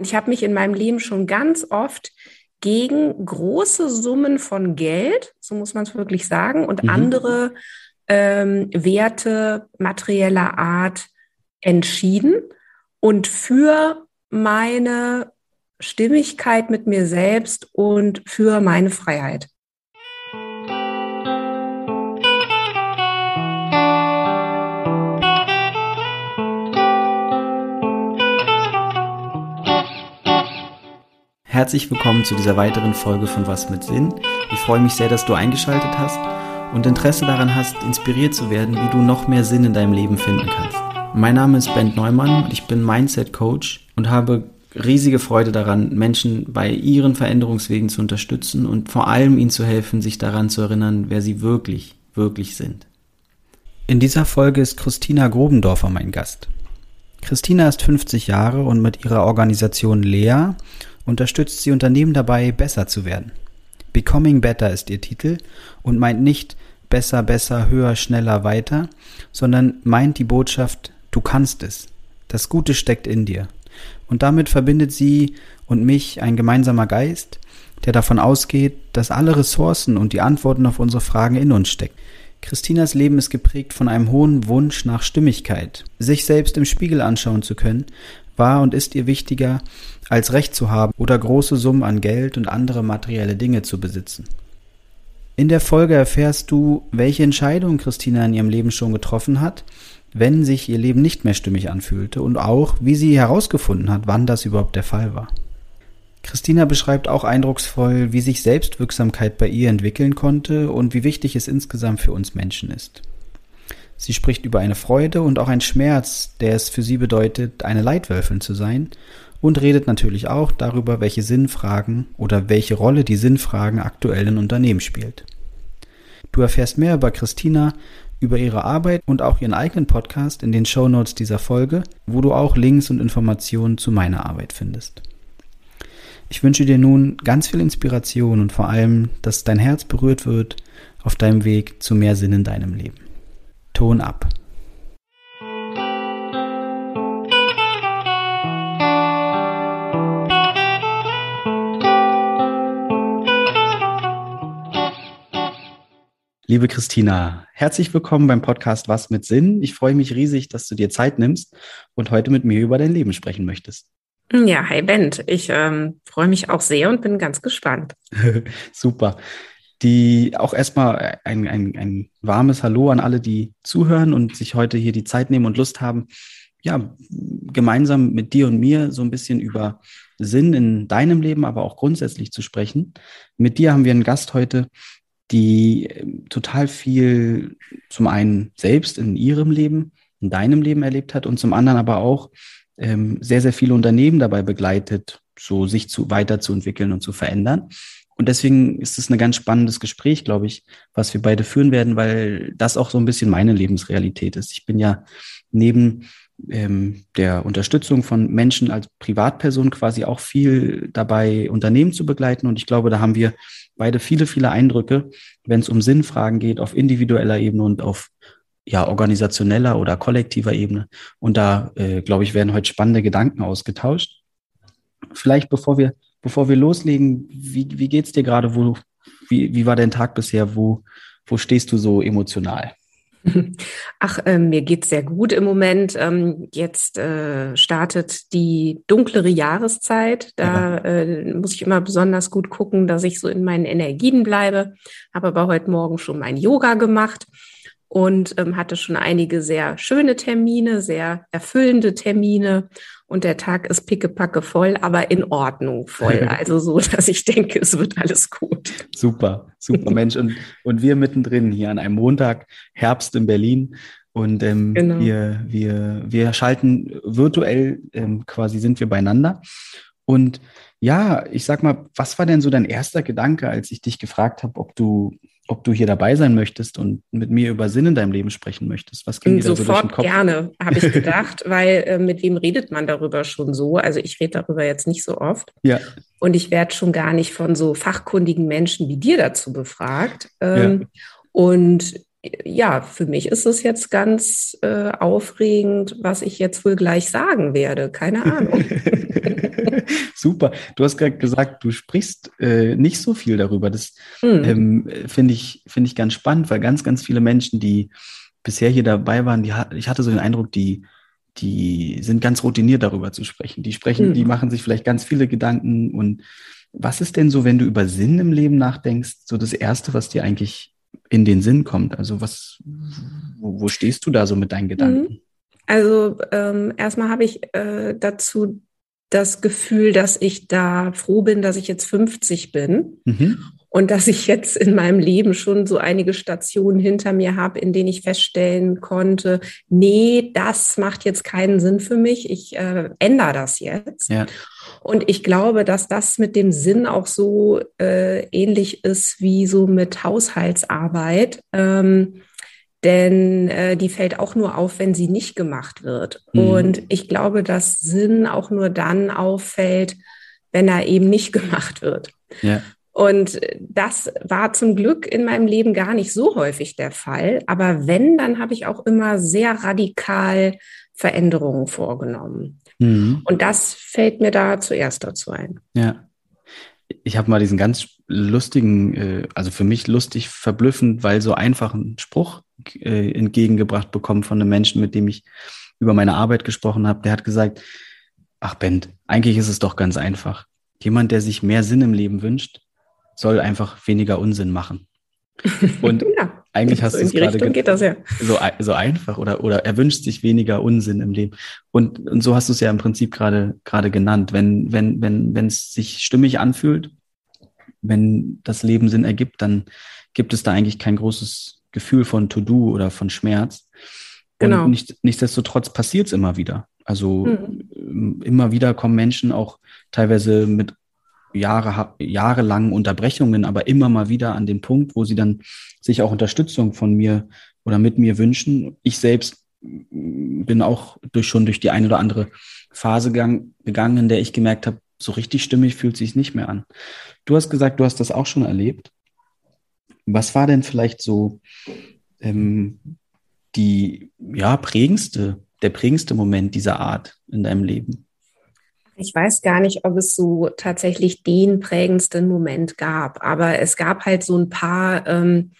Ich habe mich in meinem Leben schon ganz oft gegen große Summen von Geld, so muss man es wirklich sagen, und mhm. andere ähm, Werte materieller Art entschieden und für meine Stimmigkeit mit mir selbst und für meine Freiheit. Herzlich willkommen zu dieser weiteren Folge von Was mit Sinn. Ich freue mich sehr, dass du eingeschaltet hast und Interesse daran hast, inspiriert zu werden, wie du noch mehr Sinn in deinem Leben finden kannst. Mein Name ist Ben Neumann ich bin Mindset Coach und habe riesige Freude daran, Menschen bei ihren Veränderungswegen zu unterstützen und vor allem ihnen zu helfen, sich daran zu erinnern, wer sie wirklich, wirklich sind. In dieser Folge ist Christina Grobendorfer mein Gast. Christina ist 50 Jahre und mit ihrer Organisation Lea unterstützt sie Unternehmen dabei, besser zu werden. Becoming Better ist ihr Titel und meint nicht besser, besser, höher, schneller, weiter, sondern meint die Botschaft, du kannst es. Das Gute steckt in dir. Und damit verbindet sie und mich ein gemeinsamer Geist, der davon ausgeht, dass alle Ressourcen und die Antworten auf unsere Fragen in uns stecken. Christinas Leben ist geprägt von einem hohen Wunsch nach Stimmigkeit, sich selbst im Spiegel anschauen zu können, war und ist ihr wichtiger, als Recht zu haben oder große Summen an Geld und andere materielle Dinge zu besitzen. In der Folge erfährst du, welche Entscheidungen Christina in ihrem Leben schon getroffen hat, wenn sich ihr Leben nicht mehr stimmig anfühlte und auch, wie sie herausgefunden hat, wann das überhaupt der Fall war. Christina beschreibt auch eindrucksvoll, wie sich Selbstwirksamkeit bei ihr entwickeln konnte und wie wichtig es insgesamt für uns Menschen ist. Sie spricht über eine Freude und auch einen Schmerz, der es für sie bedeutet, eine Leitwölfin zu sein und redet natürlich auch darüber, welche Sinnfragen oder welche Rolle die Sinnfragen aktuell in Unternehmen spielt. Du erfährst mehr über Christina, über ihre Arbeit und auch ihren eigenen Podcast in den Show Notes dieser Folge, wo du auch Links und Informationen zu meiner Arbeit findest. Ich wünsche dir nun ganz viel Inspiration und vor allem, dass dein Herz berührt wird auf deinem Weg zu mehr Sinn in deinem Leben. Ton ab. Liebe Christina, herzlich willkommen beim Podcast Was mit Sinn. Ich freue mich riesig, dass du dir Zeit nimmst und heute mit mir über dein Leben sprechen möchtest. Ja, hi Bent. Ich ähm, freue mich auch sehr und bin ganz gespannt. Super die auch erstmal ein, ein, ein warmes Hallo an alle, die zuhören und sich heute hier die Zeit nehmen und Lust haben, ja, gemeinsam mit dir und mir so ein bisschen über Sinn in deinem Leben, aber auch grundsätzlich zu sprechen. Mit dir haben wir einen Gast heute, die ähm, total viel zum einen selbst in ihrem Leben, in deinem Leben erlebt hat und zum anderen aber auch ähm, sehr, sehr viele Unternehmen dabei begleitet, so sich zu weiterzuentwickeln und zu verändern. Und deswegen ist es ein ganz spannendes Gespräch, glaube ich, was wir beide führen werden, weil das auch so ein bisschen meine Lebensrealität ist. Ich bin ja neben ähm, der Unterstützung von Menschen als Privatperson quasi auch viel dabei, Unternehmen zu begleiten. Und ich glaube, da haben wir beide viele, viele Eindrücke, wenn es um Sinnfragen geht, auf individueller Ebene und auf ja, organisationeller oder kollektiver Ebene. Und da, äh, glaube ich, werden heute spannende Gedanken ausgetauscht. Vielleicht bevor wir bevor wir loslegen, wie, wie geht's dir gerade? Wo, wie, wie war dein Tag bisher? Wo, wo stehst du so emotional? Ach, äh, mir geht's sehr gut im Moment. Ähm, jetzt äh, startet die dunklere Jahreszeit. Da äh, muss ich immer besonders gut gucken, dass ich so in meinen Energien bleibe. Habe aber heute Morgen schon mein Yoga gemacht und ähm, hatte schon einige sehr schöne Termine, sehr erfüllende Termine. Und der Tag ist pickepacke voll, aber in Ordnung voll. Also so, dass ich denke, es wird alles gut. Super, super Mensch. Und, und wir mittendrin hier an einem Montag, Herbst in Berlin. Und ähm, genau. wir, wir, wir schalten virtuell ähm, quasi sind wir beieinander. Und ja, ich sag mal, was war denn so dein erster Gedanke, als ich dich gefragt habe, ob du ob du hier dabei sein möchtest und mit mir über Sinn in deinem Leben sprechen möchtest. Was ging dir da so durch den Kopf? gerne, habe ich gedacht, weil äh, mit wem redet man darüber schon so? Also ich rede darüber jetzt nicht so oft. Ja. Und ich werde schon gar nicht von so fachkundigen Menschen wie dir dazu befragt. Ähm, ja. Und ja, für mich ist es jetzt ganz äh, aufregend, was ich jetzt wohl gleich sagen werde. Keine Ahnung. Super. Du hast gerade gesagt, du sprichst äh, nicht so viel darüber. Das mhm. ähm, finde ich, finde ich ganz spannend, weil ganz, ganz viele Menschen, die bisher hier dabei waren, die, ich hatte so den Eindruck, die, die sind ganz routiniert darüber zu sprechen. Die sprechen, mhm. die machen sich vielleicht ganz viele Gedanken. Und was ist denn so, wenn du über Sinn im Leben nachdenkst, so das Erste, was dir eigentlich in den Sinn kommt? Also was, wo, wo stehst du da so mit deinen Gedanken? Mhm. Also ähm, erstmal habe ich äh, dazu das Gefühl, dass ich da froh bin, dass ich jetzt 50 bin mhm. Und dass ich jetzt in meinem Leben schon so einige Stationen hinter mir habe, in denen ich feststellen konnte, nee, das macht jetzt keinen Sinn für mich, ich äh, ändere das jetzt. Ja. Und ich glaube, dass das mit dem Sinn auch so äh, ähnlich ist wie so mit Haushaltsarbeit. Ähm, denn äh, die fällt auch nur auf, wenn sie nicht gemacht wird. Mhm. Und ich glaube, dass Sinn auch nur dann auffällt, wenn er eben nicht gemacht wird. Ja. Und das war zum Glück in meinem Leben gar nicht so häufig der Fall. Aber wenn, dann habe ich auch immer sehr radikal Veränderungen vorgenommen. Mhm. Und das fällt mir da zuerst dazu ein. Ja. Ich habe mal diesen ganz lustigen, äh, also für mich lustig, verblüffend, weil so einfachen Spruch äh, entgegengebracht bekommen von einem Menschen, mit dem ich über meine Arbeit gesprochen habe. Der hat gesagt, ach Bent, eigentlich ist es doch ganz einfach. Jemand, der sich mehr Sinn im Leben wünscht, soll einfach weniger Unsinn machen. Und ja, eigentlich hast so du es gerade geht das, ja. so, so einfach oder, oder er wünscht sich weniger Unsinn im Leben. Und, und so hast du es ja im Prinzip gerade, gerade genannt. Wenn, wenn, wenn, wenn es sich stimmig anfühlt, wenn das Leben Sinn ergibt, dann gibt es da eigentlich kein großes Gefühl von To-Do oder von Schmerz. Genau. Und nicht, nichtsdestotrotz passiert es immer wieder. Also mhm. immer wieder kommen Menschen auch teilweise mit Jahre, jahrelangen Unterbrechungen, aber immer mal wieder an den Punkt, wo sie dann sich auch Unterstützung von mir oder mit mir wünschen. Ich selbst bin auch durch, schon durch die eine oder andere Phase gang, gegangen, in der ich gemerkt habe, so richtig stimmig fühlt sich nicht mehr an. Du hast gesagt, du hast das auch schon erlebt. Was war denn vielleicht so ähm, die ja prägendste, der prägendste Moment dieser Art in deinem Leben? Ich weiß gar nicht, ob es so tatsächlich den prägendsten Moment gab, aber es gab halt so ein paar ähm,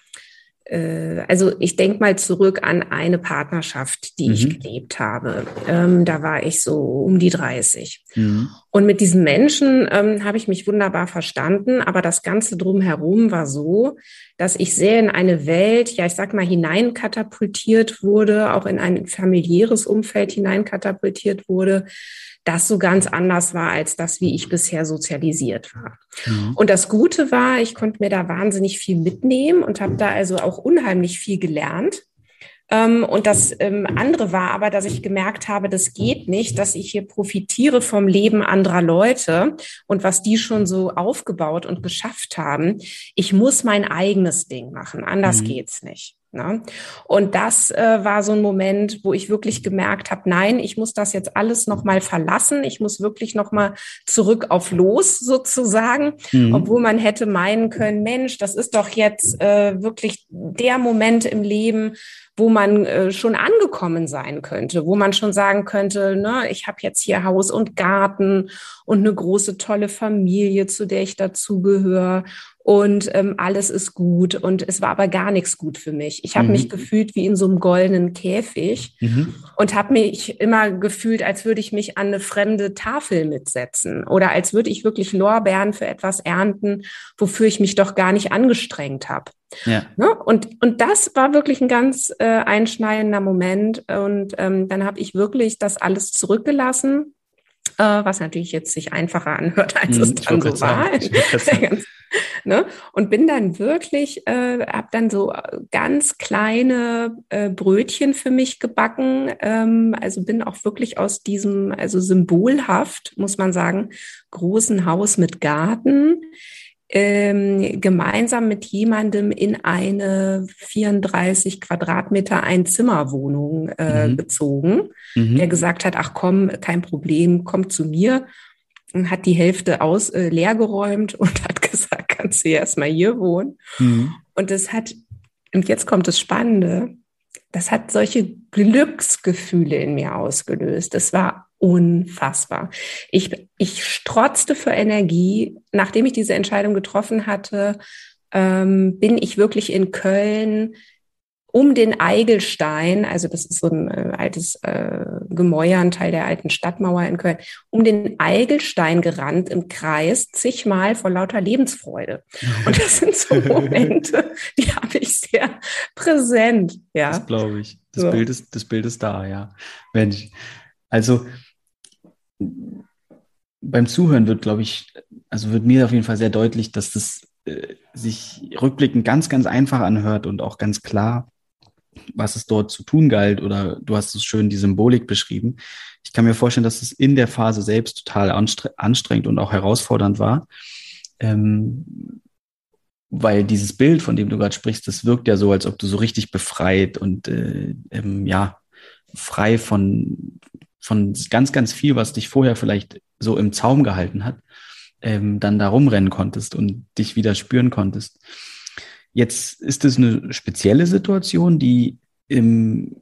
äh, also ich denke mal zurück an eine Partnerschaft, die mhm. ich gelebt habe. Ähm, da war ich so um die 30. Mhm. Und mit diesen Menschen ähm, habe ich mich wunderbar verstanden, aber das Ganze drumherum war so, dass ich sehr in eine Welt, ja, ich sag mal, hineinkatapultiert wurde, auch in ein familiäres Umfeld hineinkatapultiert wurde, das so ganz anders war als das, wie ich bisher sozialisiert war. Mhm. Und das Gute war, ich konnte mir da wahnsinnig viel mitnehmen und habe da also auch unheimlich viel gelernt. Ähm, und das ähm, andere war aber, dass ich gemerkt habe, das geht nicht, dass ich hier profitiere vom Leben anderer Leute und was die schon so aufgebaut und geschafft haben. Ich muss mein eigenes Ding machen, anders mhm. geht's nicht. Ne? Und das äh, war so ein Moment, wo ich wirklich gemerkt habe, nein, ich muss das jetzt alles nochmal verlassen. Ich muss wirklich nochmal zurück auf Los sozusagen, mhm. obwohl man hätte meinen können, Mensch, das ist doch jetzt äh, wirklich der Moment im Leben, wo man äh, schon angekommen sein könnte, wo man schon sagen könnte, ne, ich habe jetzt hier Haus und Garten und eine große tolle Familie, zu der ich dazugehöre und ähm, alles ist gut. Und es war aber gar nichts gut für mich. Ich habe mhm. mich gefühlt wie in so einem goldenen Käfig mhm. und habe mich immer gefühlt, als würde ich mich an eine fremde Tafel mitsetzen oder als würde ich wirklich Lorbeeren für etwas ernten, wofür ich mich doch gar nicht angestrengt habe. Ja. Ne? Und, und das war wirklich ein ganz äh, einschneidender Moment. Und ähm, dann habe ich wirklich das alles zurückgelassen äh, was natürlich jetzt sich einfacher anhört, als hm, es dann so war. ne? Und bin dann wirklich, äh, habe dann so ganz kleine äh, Brötchen für mich gebacken. Ähm, also bin auch wirklich aus diesem, also symbolhaft, muss man sagen, großen Haus mit Garten ähm, gemeinsam mit jemandem in eine 34 Quadratmeter Einzimmerwohnung äh, mhm. gezogen, mhm. der gesagt hat, ach komm, kein Problem, komm zu mir und hat die Hälfte aus äh, leer geräumt und hat gesagt, kannst du erst mal hier wohnen. Mhm. Und es hat Und jetzt kommt das Spannende. Das hat solche Glücksgefühle in mir ausgelöst. Es war unfassbar. Ich, ich strotzte für Energie. Nachdem ich diese Entscheidung getroffen hatte, ähm, bin ich wirklich in Köln um den Eigelstein, also das ist so ein äh, altes äh, Gemäuer, ein Teil der alten Stadtmauer in Köln, um den Eigelstein gerannt im Kreis, zigmal vor lauter Lebensfreude. Und das sind so Momente, die habe ich sehr präsent. Ja. Das glaube ich. Das, so. Bild ist, das Bild ist da, ja. Mensch. Also beim Zuhören wird, glaube ich, also wird mir auf jeden Fall sehr deutlich, dass das äh, sich rückblickend ganz, ganz einfach anhört und auch ganz klar, was es dort zu tun galt. Oder du hast es schön die Symbolik beschrieben. Ich kann mir vorstellen, dass es in der Phase selbst total anstrengend und auch herausfordernd war. Ähm, weil dieses Bild, von dem du gerade sprichst, das wirkt ja so, als ob du so richtig befreit und äh, ähm, ja, frei von, von ganz, ganz viel, was dich vorher vielleicht so im Zaum gehalten hat, ähm, dann da rumrennen konntest und dich wieder spüren konntest. Jetzt ist es eine spezielle Situation, die im,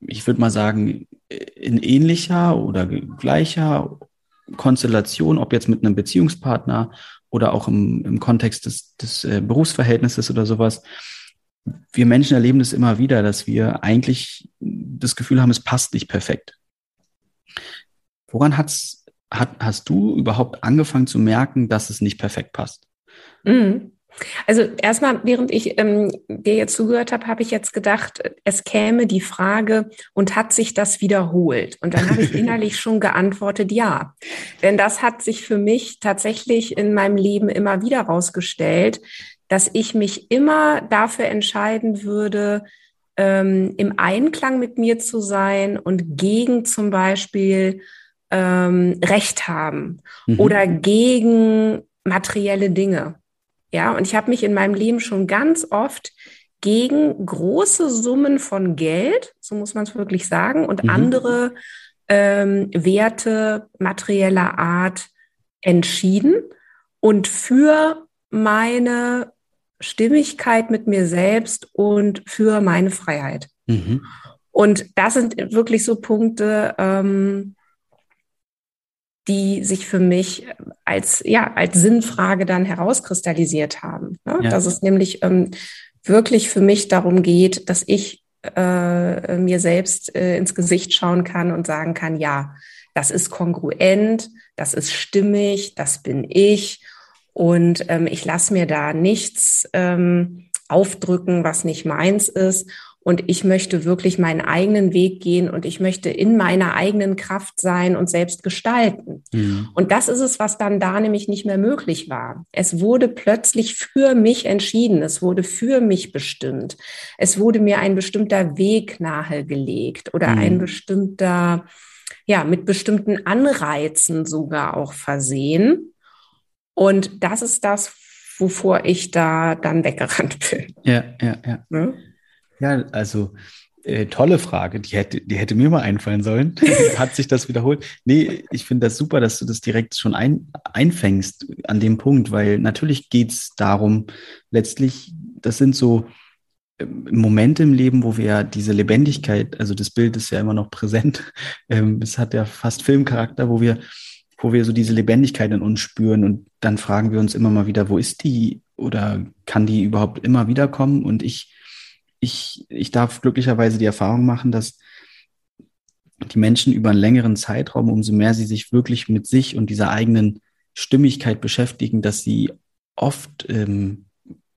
ich würde mal sagen, in ähnlicher oder gleicher Konstellation, ob jetzt mit einem Beziehungspartner oder auch im, im Kontext des, des äh, Berufsverhältnisses oder sowas. Wir Menschen erleben das immer wieder, dass wir eigentlich das Gefühl haben, es passt nicht perfekt. Woran hat's, hat, hast du überhaupt angefangen zu merken, dass es nicht perfekt passt? Mhm. Also erstmal, während ich ähm, dir jetzt zugehört habe, habe ich jetzt gedacht, es käme die Frage, und hat sich das wiederholt? Und dann habe ich innerlich schon geantwortet, ja. Denn das hat sich für mich tatsächlich in meinem Leben immer wieder rausgestellt, dass ich mich immer dafür entscheiden würde, ähm, im Einklang mit mir zu sein und gegen zum Beispiel ähm, Recht haben mhm. oder gegen materielle Dinge. Ja, und ich habe mich in meinem Leben schon ganz oft gegen große Summen von Geld, so muss man es wirklich sagen, und mhm. andere ähm, Werte materieller Art entschieden und für meine Stimmigkeit mit mir selbst und für meine Freiheit. Mhm. Und das sind wirklich so Punkte, ähm, die sich für mich als, ja, als Sinnfrage dann herauskristallisiert haben. Ne? Ja. Dass es nämlich ähm, wirklich für mich darum geht, dass ich äh, mir selbst äh, ins Gesicht schauen kann und sagen kann, ja, das ist kongruent, das ist stimmig, das bin ich. Und ähm, ich lasse mir da nichts ähm, aufdrücken, was nicht meins ist und ich möchte wirklich meinen eigenen Weg gehen und ich möchte in meiner eigenen Kraft sein und selbst gestalten. Mhm. Und das ist es, was dann da nämlich nicht mehr möglich war. Es wurde plötzlich für mich entschieden, es wurde für mich bestimmt. Es wurde mir ein bestimmter Weg nahegelegt oder mhm. ein bestimmter, ja, mit bestimmten Anreizen sogar auch versehen. Und das ist das, wovor ich da dann weggerannt bin. Ja, ja, ja. Ne? Ja, also äh, tolle Frage. Die hätte, die hätte mir mal einfallen sollen. Hat sich das wiederholt? Nee, ich finde das super, dass du das direkt schon ein, einfängst an dem Punkt, weil natürlich geht's darum, letztlich, das sind so ähm, Momente im Leben, wo wir diese Lebendigkeit, also das Bild ist ja immer noch präsent, ähm, es hat ja fast Filmcharakter, wo wir, wo wir so diese Lebendigkeit in uns spüren und dann fragen wir uns immer mal wieder, wo ist die oder kann die überhaupt immer wiederkommen? Und ich ich, ich darf glücklicherweise die Erfahrung machen, dass die Menschen über einen längeren Zeitraum, umso mehr sie sich wirklich mit sich und dieser eigenen Stimmigkeit beschäftigen, dass sie oft ähm,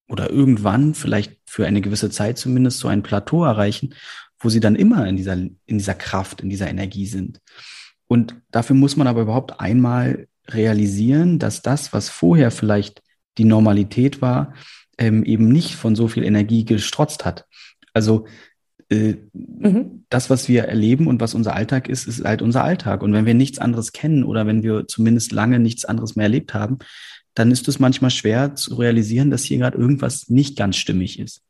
oder irgendwann, vielleicht für eine gewisse Zeit zumindest, so ein Plateau erreichen, wo sie dann immer in dieser, in dieser Kraft, in dieser Energie sind. Und dafür muss man aber überhaupt einmal realisieren, dass das, was vorher vielleicht die Normalität war, ähm, eben nicht von so viel Energie gestrotzt hat. Also äh, mhm. das, was wir erleben und was unser Alltag ist, ist halt unser Alltag. Und wenn wir nichts anderes kennen oder wenn wir zumindest lange nichts anderes mehr erlebt haben, dann ist es manchmal schwer zu realisieren, dass hier gerade irgendwas nicht ganz stimmig ist.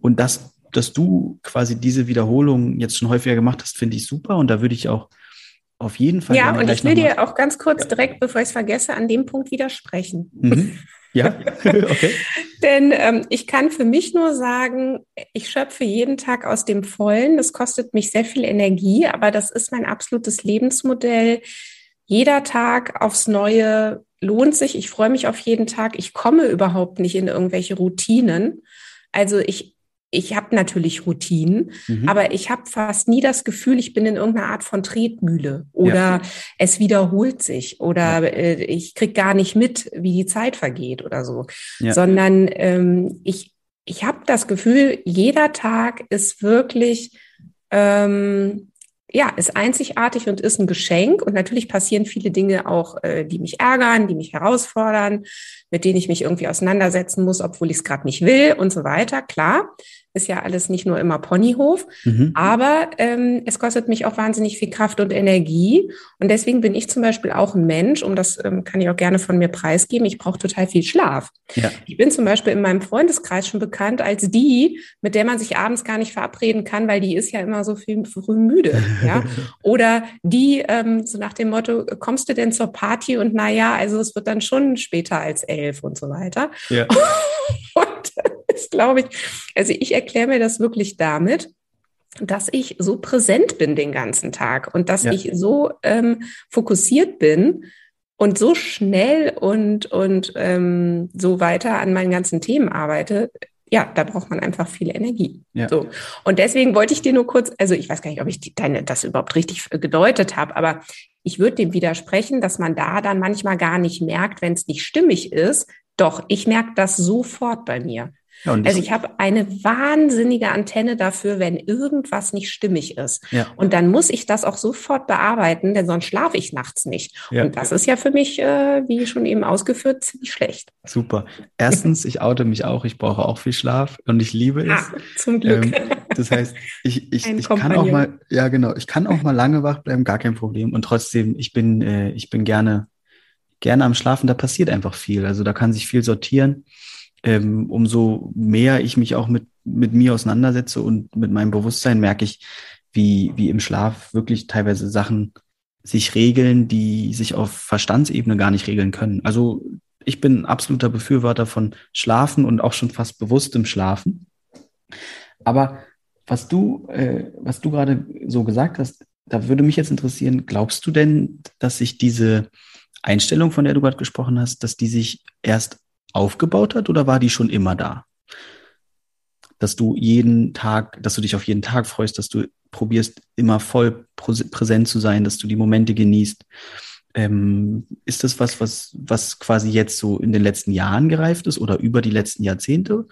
Und das, dass du quasi diese Wiederholung jetzt schon häufiger gemacht hast, finde ich super. Und da würde ich auch auf jeden Fall. Ja, und ich will dir auch ganz kurz direkt, bevor ich es vergesse, an dem Punkt widersprechen. Mhm. Ja, okay. Denn ähm, ich kann für mich nur sagen, ich schöpfe jeden Tag aus dem Vollen. Das kostet mich sehr viel Energie, aber das ist mein absolutes Lebensmodell. Jeder Tag aufs Neue lohnt sich. Ich freue mich auf jeden Tag. Ich komme überhaupt nicht in irgendwelche Routinen. Also ich ich habe natürlich Routinen, mhm. aber ich habe fast nie das Gefühl, ich bin in irgendeiner Art von Tretmühle oder ja. es wiederholt sich oder ja. äh, ich krieg gar nicht mit, wie die Zeit vergeht oder so, ja. sondern ähm, ich, ich habe das Gefühl, jeder Tag ist wirklich ähm, ja, ist einzigartig und ist ein Geschenk. Und natürlich passieren viele Dinge auch, äh, die mich ärgern, die mich herausfordern, mit denen ich mich irgendwie auseinandersetzen muss, obwohl ich es gerade nicht will und so weiter. Klar ist ja alles nicht nur immer Ponyhof, mhm. aber ähm, es kostet mich auch wahnsinnig viel Kraft und Energie. Und deswegen bin ich zum Beispiel auch ein Mensch, um das ähm, kann ich auch gerne von mir preisgeben, ich brauche total viel Schlaf. Ja. Ich bin zum Beispiel in meinem Freundeskreis schon bekannt als die, mit der man sich abends gar nicht verabreden kann, weil die ist ja immer so viel früh müde. ja? Oder die, ähm, so nach dem Motto, kommst du denn zur Party? Und naja, also es wird dann schon später als elf und so weiter. Ja. und ist, glaube ich, also ich erkläre mir das wirklich damit, dass ich so präsent bin den ganzen Tag und dass ja. ich so ähm, fokussiert bin und so schnell und, und ähm, so weiter an meinen ganzen Themen arbeite. Ja, da braucht man einfach viel Energie. Ja. So. Und deswegen wollte ich dir nur kurz, also ich weiß gar nicht, ob ich die, deine, das überhaupt richtig gedeutet habe, aber ich würde dem widersprechen, dass man da dann manchmal gar nicht merkt, wenn es nicht stimmig ist. Doch, ich merke das sofort bei mir. Ja, also ich habe eine wahnsinnige Antenne dafür, wenn irgendwas nicht stimmig ist. Ja. Und dann muss ich das auch sofort bearbeiten, denn sonst schlafe ich nachts nicht. Ja. Und das ist ja für mich, äh, wie schon eben ausgeführt, ziemlich schlecht. Super. Erstens, ich oute mich auch, ich brauche auch viel Schlaf und ich liebe es. Ah, zum Glück. Ähm, das heißt, ich, ich, ich kann auch mal, ja genau, ich kann auch mal lange wach bleiben, gar kein Problem. Und trotzdem, ich bin, äh, ich bin gerne, gerne am Schlafen, da passiert einfach viel. Also da kann sich viel sortieren ähm, umso mehr ich mich auch mit, mit mir auseinandersetze und mit meinem Bewusstsein, merke ich, wie, wie im Schlaf wirklich teilweise Sachen sich regeln, die sich auf Verstandsebene gar nicht regeln können. Also ich bin absoluter Befürworter von Schlafen und auch schon fast bewusstem Schlafen. Aber was du, äh, was du gerade so gesagt hast, da würde mich jetzt interessieren, glaubst du denn, dass sich diese Einstellung, von der du gerade gesprochen hast, dass die sich erst aufgebaut hat oder war die schon immer da? Dass du jeden Tag, dass du dich auf jeden Tag freust, dass du probierst, immer voll präsent zu sein, dass du die Momente genießt. Ähm, ist das was, was, was quasi jetzt so in den letzten Jahren gereift ist oder über die letzten Jahrzehnte?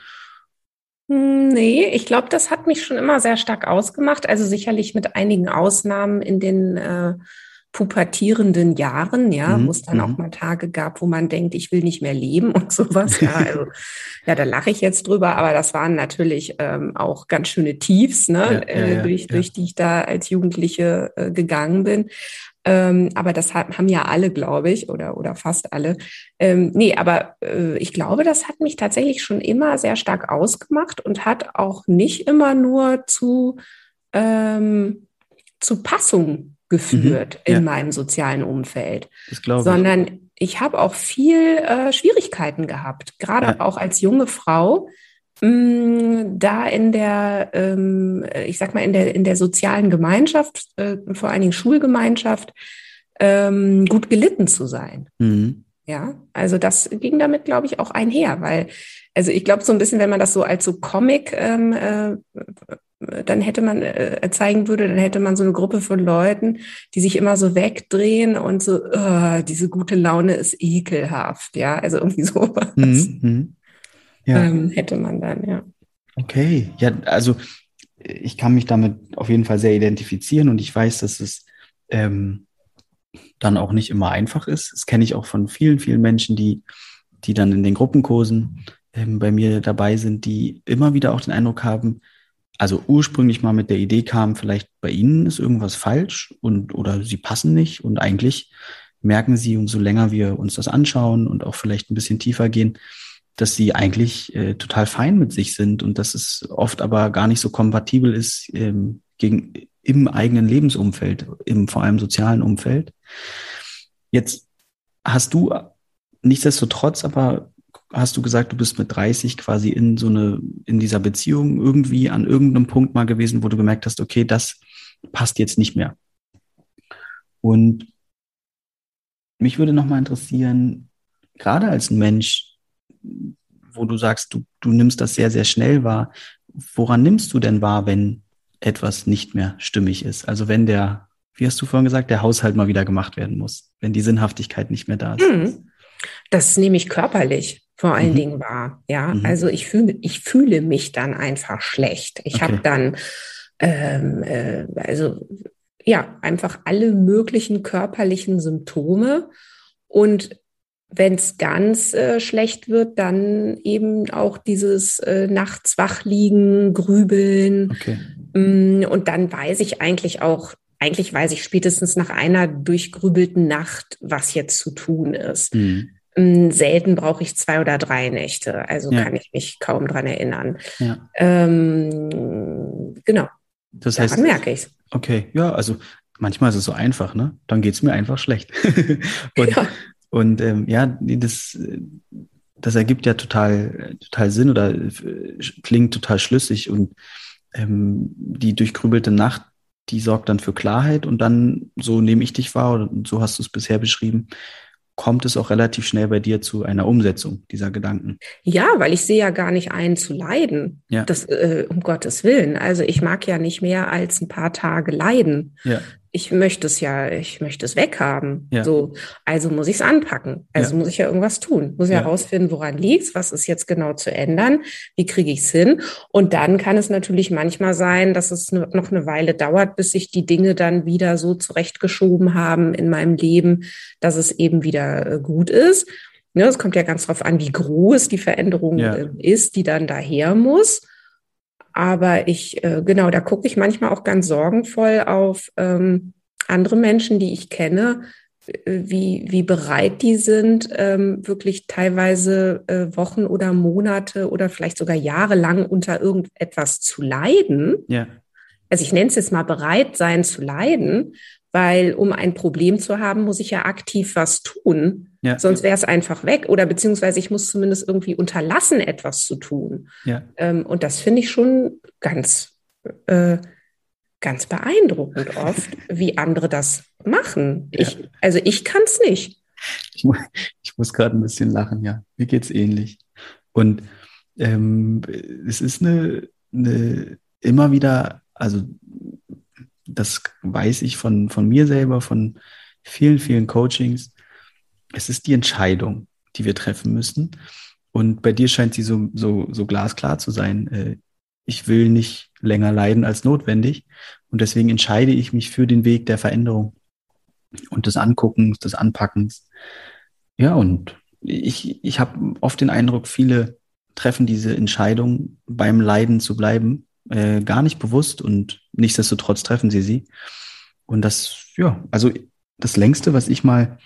Hm, nee, ich glaube, das hat mich schon immer sehr stark ausgemacht. Also sicherlich mit einigen Ausnahmen in den äh, pubertierenden Jahren, ja, mhm. wo es dann auch mhm. mal Tage gab, wo man denkt, ich will nicht mehr leben und sowas. Ja, also, ja, da lache ich jetzt drüber, aber das waren natürlich ähm, auch ganz schöne Tiefs, ne, ja, äh, ja, durch, durch die ich da als Jugendliche äh, gegangen bin. Ähm, aber das haben ja alle, glaube ich, oder, oder fast alle. Ähm, nee, aber äh, ich glaube, das hat mich tatsächlich schon immer sehr stark ausgemacht und hat auch nicht immer nur zu, ähm, zu Passung geführt mhm, ja. in meinem sozialen Umfeld, sondern ich, ich habe auch viel äh, Schwierigkeiten gehabt, gerade ja. auch als junge Frau, mh, mm, da in der, ähm, ich sag mal in der in der sozialen Gemeinschaft, äh, vor allen Dingen Schulgemeinschaft, ähm, gut gelitten zu sein. Mhm. Ja, also das ging damit, glaube ich, auch einher, weil, also ich glaube so ein bisschen, wenn man das so als so Comic ähm, äh, dann hätte man äh, zeigen würde, dann hätte man so eine Gruppe von Leuten, die sich immer so wegdrehen und so, oh, diese gute Laune ist ekelhaft, ja, also irgendwie sowas mhm, mhm. ja. ähm, hätte man dann, ja. Okay, ja, also ich kann mich damit auf jeden Fall sehr identifizieren und ich weiß, dass es ähm, dann auch nicht immer einfach ist. Das kenne ich auch von vielen, vielen Menschen, die, die dann in den Gruppenkursen ähm, bei mir dabei sind, die immer wieder auch den Eindruck haben, also ursprünglich mal mit der Idee kam, vielleicht bei Ihnen ist irgendwas falsch und oder Sie passen nicht und eigentlich merken Sie, umso länger wir uns das anschauen und auch vielleicht ein bisschen tiefer gehen, dass sie eigentlich äh, total fein mit sich sind und dass es oft aber gar nicht so kompatibel ist ähm, gegen, im eigenen Lebensumfeld, im vor allem sozialen Umfeld. Jetzt hast du nichtsdestotrotz aber hast du gesagt, du bist mit 30 quasi in so eine, in dieser Beziehung irgendwie an irgendeinem Punkt mal gewesen, wo du gemerkt hast, okay, das passt jetzt nicht mehr. Und mich würde nochmal interessieren, gerade als Mensch, wo du sagst, du, du nimmst das sehr, sehr schnell wahr, woran nimmst du denn wahr, wenn etwas nicht mehr stimmig ist? Also wenn der, wie hast du vorhin gesagt, der Haushalt mal wieder gemacht werden muss, wenn die Sinnhaftigkeit nicht mehr da ist. Hm. Das nehme ich körperlich vor allen mhm. Dingen wahr. Ja, mhm. also ich fühle, ich fühle mich dann einfach schlecht. Ich okay. habe dann, ähm, äh, also ja, einfach alle möglichen körperlichen Symptome und wenn es ganz äh, schlecht wird, dann eben auch dieses äh, nachts wach liegen, grübeln. Okay. Mm, und dann weiß ich eigentlich auch, eigentlich weiß ich spätestens nach einer durchgrübelten Nacht, was jetzt zu tun ist. Mhm. Mm, selten brauche ich zwei oder drei Nächte, also ja. kann ich mich kaum dran erinnern. Ja. Ähm, genau. Das Daran heißt, merke ich Okay, ja, also manchmal ist es so einfach, ne? Dann geht es mir einfach schlecht. und ja. und ähm, ja, das, das ergibt ja total, total Sinn oder äh, klingt total schlüssig und ähm, die durchgrübelte Nacht, die sorgt dann für Klarheit und dann, so nehme ich dich wahr und so hast du es bisher beschrieben, kommt es auch relativ schnell bei dir zu einer Umsetzung dieser Gedanken. Ja, weil ich sehe ja gar nicht ein zu leiden. Ja. Das, äh, um Gottes Willen. Also ich mag ja nicht mehr als ein paar Tage leiden. Ja ich möchte es ja, ich möchte es weghaben. Ja. So, also muss ich es anpacken. Also ja. muss ich ja irgendwas tun. Muss ja herausfinden, woran liegt was ist jetzt genau zu ändern, wie kriege ich es hin. Und dann kann es natürlich manchmal sein, dass es noch eine Weile dauert, bis sich die Dinge dann wieder so zurechtgeschoben haben in meinem Leben, dass es eben wieder äh, gut ist. Ne, es kommt ja ganz drauf an, wie groß die Veränderung. Ähm, ist, die dann daher muss. Aber ich, äh, genau, da gucke ich manchmal auch ganz sorgenvoll auf ähm, andere Menschen, die ich kenne, äh, wie, wie bereit die sind, ähm, wirklich teilweise äh, Wochen oder Monate oder vielleicht sogar Jahre lang unter irgendetwas zu leiden. Ja. Also ich nenne es jetzt mal bereit sein zu leiden, weil um ein Problem zu haben, muss ich ja aktiv was tun. Ja. Sonst wäre es einfach weg oder beziehungsweise ich muss zumindest irgendwie unterlassen, etwas zu tun. Ja. Ähm, und das finde ich schon ganz, äh, ganz beeindruckend oft, wie andere das machen. Ja. Ich, also ich kann es nicht. Ich, ich muss gerade ein bisschen lachen, ja. Mir geht es ähnlich. Und ähm, es ist eine, eine immer wieder, also das weiß ich von, von mir selber, von vielen, vielen Coachings, es ist die Entscheidung, die wir treffen müssen. Und bei dir scheint sie so, so, so glasklar zu sein. Äh, ich will nicht länger leiden als notwendig. Und deswegen entscheide ich mich für den Weg der Veränderung und des Anguckens, des Anpackens. Ja, und ich, ich habe oft den Eindruck, viele treffen diese Entscheidung, beim Leiden zu bleiben, äh, gar nicht bewusst und nichtsdestotrotz treffen sie sie. Und das, ja, also das längste, was ich mal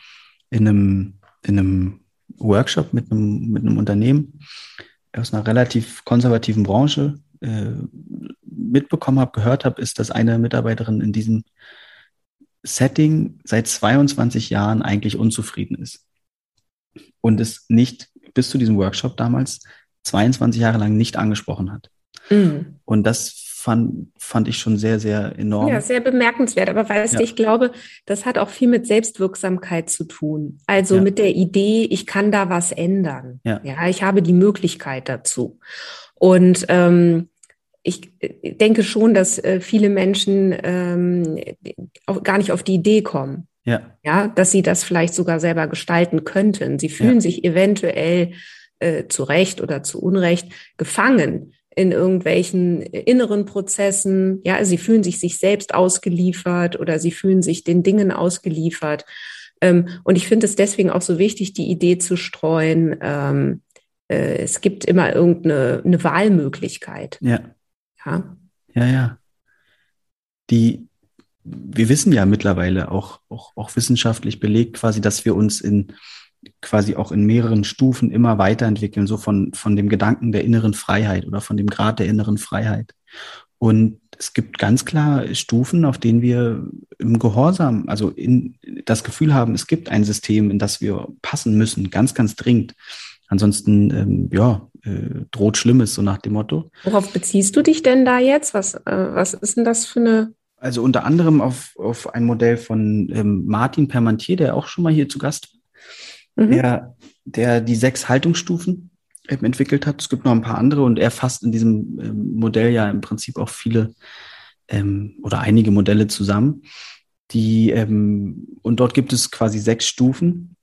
in einem, in einem Workshop mit einem, mit einem Unternehmen aus einer relativ konservativen Branche äh, mitbekommen habe, gehört habe, ist, dass eine Mitarbeiterin in diesem Setting seit 22 Jahren eigentlich unzufrieden ist und es nicht bis zu diesem Workshop damals 22 Jahre lang nicht angesprochen hat. Mhm. Und das fand, fand ich schon sehr, sehr enorm. Ja, sehr bemerkenswert. Aber weißt ja. du, ich glaube, das hat auch viel mit Selbstwirksamkeit zu tun. Also ja. mit der Idee, ich kann da was ändern. Ja, ja ich habe die Möglichkeit dazu. Und ähm, ich denke schon, dass äh, viele Menschen ähm, auch gar nicht auf die Idee kommen. Ja. ja, dass sie das vielleicht sogar selber gestalten könnten. Sie fühlen sich eventuell äh, zu Recht oder zu Unrecht gefangen in irgendwelchen inneren Prozessen. Ja, sie fühlen sich sich selbst ausgeliefert oder sie fühlen sich den Dingen ausgeliefert. Ähm, und ich finde es deswegen auch so wichtig, die Idee zu streuen. Ähm, äh, es gibt immer irgendeine eine Wahlmöglichkeit. Ja. Ja. Ja, ja. Die, wir wissen ja mittlerweile auch, auch, auch wissenschaftlich belegt quasi, dass wir uns in quasi auch in mehreren Stufen immer weiterentwickeln, so von, von dem Gedanken der inneren Freiheit oder von dem Grad der inneren Freiheit. Und es gibt ganz klar Stufen, auf denen wir im Gehorsam, also in das Gefühl haben, es gibt ein System, in das wir passen müssen, ganz, ganz dringend. ansonsten, ähm, ja, äh, droht Schlimmes, so nach dem Motto. Worauf beziehst du dich denn da jetzt? Was, äh, was ist denn das für eine? Also unter anderem auf, auf ein Modell von ähm, Martin Permantier, der auch schon mal hier zu Gast war, mhm. der, der die sechs Haltungsstufen entwickelt hat. Es gibt noch ein paar andere und er fasst in diesem ähm, Modell ja im Prinzip auch viele ähm, oder einige Modelle zusammen. Die, ähm, und dort gibt es quasi sechs Stufen,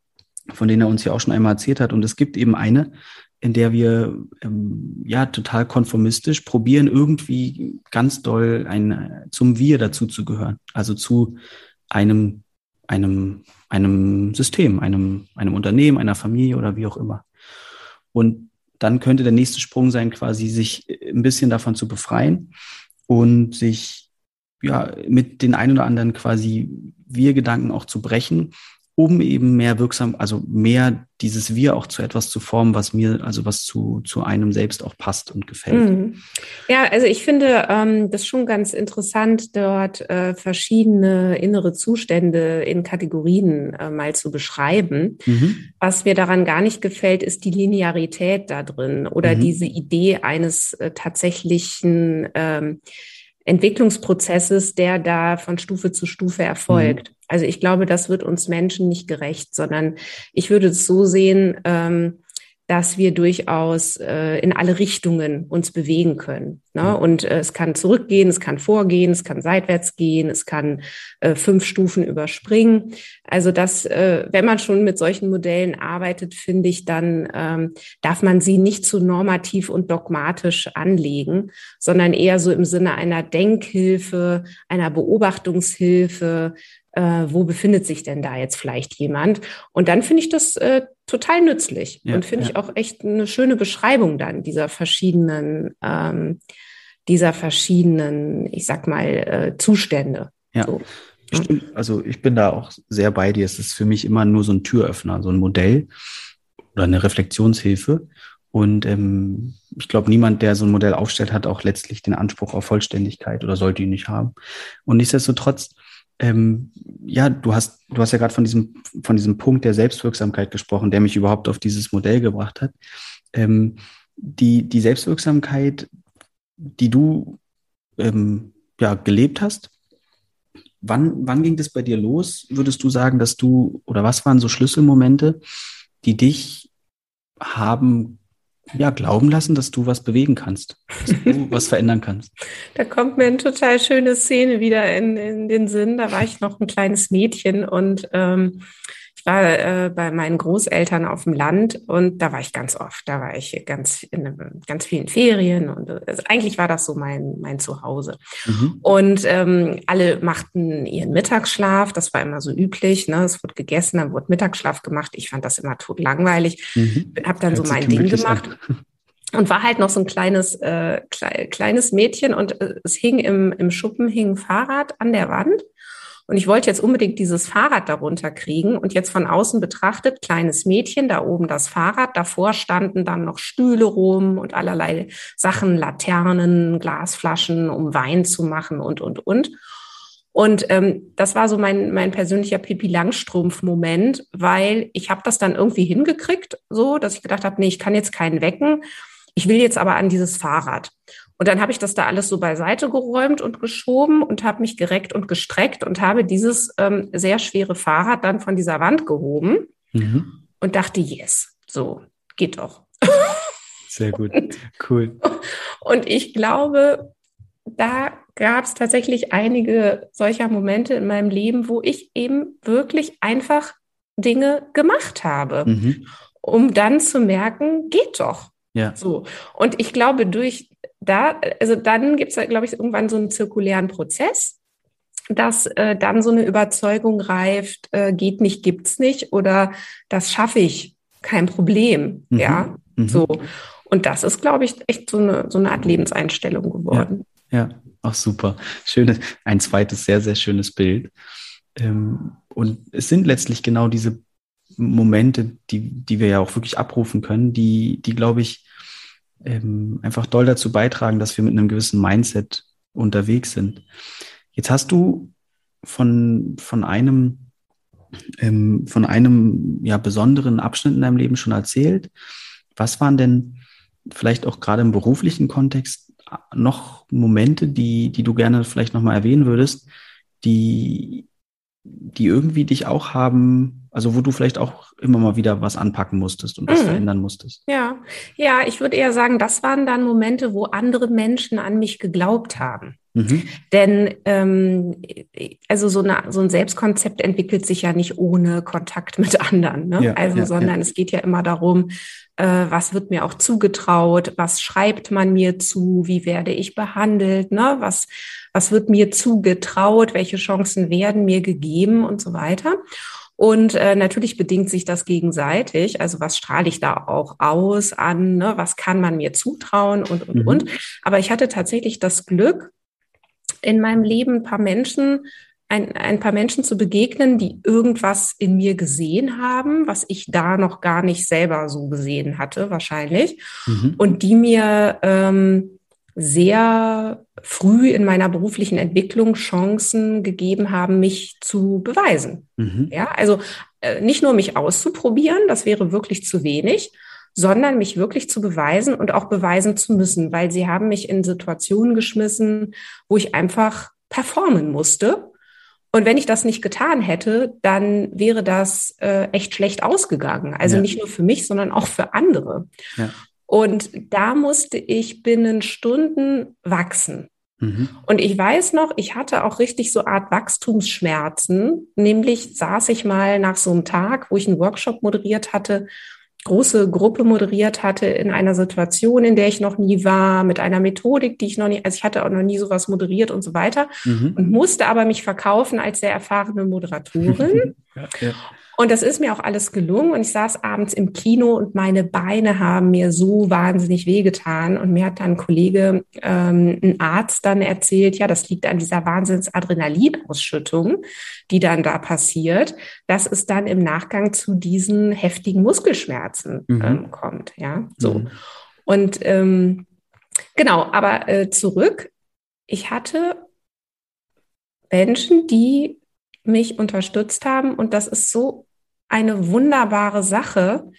von denen er uns ja auch schon einmal erzählt hat. Und es gibt eben eine, in der wir ähm, ja total konformistisch probieren, irgendwie ganz doll ein, zum Wir dazu zu gehören. Also zu einem, einem, einem System, einem, einem Unternehmen, einer Familie oder wie auch immer. Und dann könnte der nächste Sprung sein, quasi sich ein bisschen davon zu befreien und sich ja mit den ein oder anderen quasi Wir-Gedanken auch zu brechen um eben mehr wirksam, also mehr dieses Wir auch zu etwas zu formen, was mir, also was zu, zu einem selbst auch passt und gefällt. Mhm. Ja, also ich finde ähm, das schon ganz interessant, dort äh, verschiedene innere Zustände in Kategorien äh, mal zu beschreiben. Mhm. Was mir daran gar nicht gefällt, ist die Linearität da drin oder mhm. diese Idee eines äh, tatsächlichen ähm, Entwicklungsprozesses, der da von Stufe zu Stufe erfolgt. Mhm. Also ich glaube, das wird uns Menschen nicht gerecht, sondern ich würde es so sehen, ähm, dass wir durchaus äh, in alle Richtungen uns bewegen können. Ne? Und äh, es kann zurückgehen, es kann vorgehen, es kann seitwärts gehen, es kann äh, fünf Stufen überspringen. Also das, äh, wenn man schon mit solchen Modellen arbeitet, finde ich, dann ähm, darf man sie nicht zu normativ und dogmatisch anlegen, sondern eher so im Sinne einer Denkhilfe, einer Beobachtungshilfe, äh, wo befindet sich denn da jetzt vielleicht jemand? Und dann finde ich das äh, total nützlich ja, und finde ja. ich auch echt eine schöne Beschreibung dann dieser verschiedenen, ähm, dieser verschiedenen, ich sag mal, äh, Zustände. Ja. So. Stimmt. Also ich bin da auch sehr bei dir. Es ist für mich immer nur so ein Türöffner, so ein Modell oder eine Reflexionshilfe. Und ähm, ich glaube, niemand, der so ein Modell aufstellt, hat auch letztlich den Anspruch auf Vollständigkeit oder sollte ihn nicht haben. Und nichtsdestotrotz ähm, ja, du hast, du hast ja gerade von diesem, von diesem Punkt der Selbstwirksamkeit gesprochen, der mich überhaupt auf dieses Modell gebracht hat. Ähm, die, die Selbstwirksamkeit, die du ähm, ja, gelebt hast, wann, wann ging das bei dir los? Würdest du sagen, dass du, oder was waren so Schlüsselmomente, die dich haben ja, glauben lassen, dass du was bewegen kannst, dass du was verändern kannst. Da kommt mir eine total schöne Szene wieder in, in den Sinn. Da war ich noch ein kleines Mädchen und ähm, war äh, bei meinen Großeltern auf dem Land und da war ich ganz oft. Da war ich ganz in ganz vielen Ferien und also eigentlich war das so mein mein Zuhause. Mhm. Und ähm, alle machten ihren Mittagsschlaf. Das war immer so üblich. Ne? Es wurde gegessen, dann wurde Mittagsschlaf gemacht. Ich fand das immer tot langweilig. Mhm. Hab dann Hört so mein Ding gemacht. An und war halt noch so ein kleines äh, kleines Mädchen und äh, es hing im, im Schuppen hing ein Fahrrad an der Wand und ich wollte jetzt unbedingt dieses Fahrrad darunter kriegen und jetzt von außen betrachtet, kleines Mädchen, da oben das Fahrrad, davor standen dann noch Stühle rum und allerlei Sachen, Laternen, Glasflaschen, um Wein zu machen und, und, und. Und ähm, das war so mein, mein persönlicher Pippi Langstrumpf-Moment, weil ich habe das dann irgendwie hingekriegt, so dass ich gedacht habe, nee, ich kann jetzt keinen wecken. Ich will jetzt aber an dieses Fahrrad. Und dann habe ich das da alles so beiseite geräumt und geschoben und habe mich gereckt und gestreckt und habe dieses ähm, sehr schwere Fahrrad dann von dieser Wand gehoben mhm. und dachte, yes, so geht doch. Sehr gut, cool. Und ich glaube, da gab es tatsächlich einige solcher Momente in meinem Leben, wo ich eben wirklich einfach Dinge gemacht habe, mhm. um dann zu merken, geht doch. Ja. So. Und ich glaube, durch da, also dann gibt es, glaube ich, irgendwann so einen zirkulären Prozess, dass äh, dann so eine Überzeugung reift, äh, geht nicht, gibt's nicht oder das schaffe ich, kein Problem. Mhm. Ja, mhm. so. Und das ist, glaube ich, echt so eine, so eine Art Lebenseinstellung geworden. Ja, ja. Ach super. Schönes, ein zweites sehr, sehr schönes Bild. Ähm, und es sind letztlich genau diese Momente, die, die wir ja auch wirklich abrufen können, die, die glaube ich, ähm, einfach doll dazu beitragen, dass wir mit einem gewissen Mindset unterwegs sind. Jetzt hast du von, von einem, ähm, von einem ja, besonderen Abschnitt in deinem Leben schon erzählt. was waren denn vielleicht auch gerade im beruflichen Kontext noch Momente, die, die du gerne vielleicht nochmal erwähnen würdest, die, die irgendwie dich auch haben, also wo du vielleicht auch immer mal wieder was anpacken musstest und was mhm. verändern musstest. Ja, ja, ich würde eher sagen, das waren dann Momente, wo andere Menschen an mich geglaubt haben. Mhm. Denn ähm, also so, eine, so ein Selbstkonzept entwickelt sich ja nicht ohne Kontakt mit anderen. Ne? Ja, also, ja, sondern ja. es geht ja immer darum, was wird mir auch zugetraut, was schreibt man mir zu, wie werde ich behandelt, ne? was, was wird mir zugetraut, welche Chancen werden mir gegeben und so weiter. Und äh, natürlich bedingt sich das gegenseitig. Also was strahle ich da auch aus an? Ne? Was kann man mir zutrauen und, und, mhm. und. Aber ich hatte tatsächlich das Glück, in meinem Leben ein paar Menschen, ein, ein paar Menschen zu begegnen, die irgendwas in mir gesehen haben, was ich da noch gar nicht selber so gesehen hatte, wahrscheinlich. Mhm. Und die mir ähm, sehr früh in meiner beruflichen Entwicklung Chancen gegeben haben, mich zu beweisen. Mhm. Ja, also äh, nicht nur mich auszuprobieren, das wäre wirklich zu wenig, sondern mich wirklich zu beweisen und auch beweisen zu müssen, weil sie haben mich in Situationen geschmissen, wo ich einfach performen musste. Und wenn ich das nicht getan hätte, dann wäre das äh, echt schlecht ausgegangen. Also ja. nicht nur für mich, sondern auch für andere. Ja. Und da musste ich binnen Stunden wachsen. Mhm. Und ich weiß noch, ich hatte auch richtig so Art Wachstumsschmerzen. Nämlich saß ich mal nach so einem Tag, wo ich einen Workshop moderiert hatte große Gruppe moderiert hatte in einer Situation, in der ich noch nie war, mit einer Methodik, die ich noch nie, also ich hatte auch noch nie sowas moderiert und so weiter mhm. und musste aber mich verkaufen als sehr erfahrene Moderatorin. ja, ja. Und das ist mir auch alles gelungen. Und ich saß abends im Kino und meine Beine haben mir so wahnsinnig wehgetan. Und mir hat dann ein Kollege, ähm, ein Arzt dann erzählt, ja, das liegt an dieser Wahnsinns-Adrenalinausschüttung, die dann da passiert, dass es dann im Nachgang zu diesen heftigen Muskelschmerzen mhm. ähm, kommt. Ja, so. Mhm. Und ähm, genau, aber äh, zurück. Ich hatte Menschen, die mich unterstützt haben. Und das ist so eine wunderbare Sache,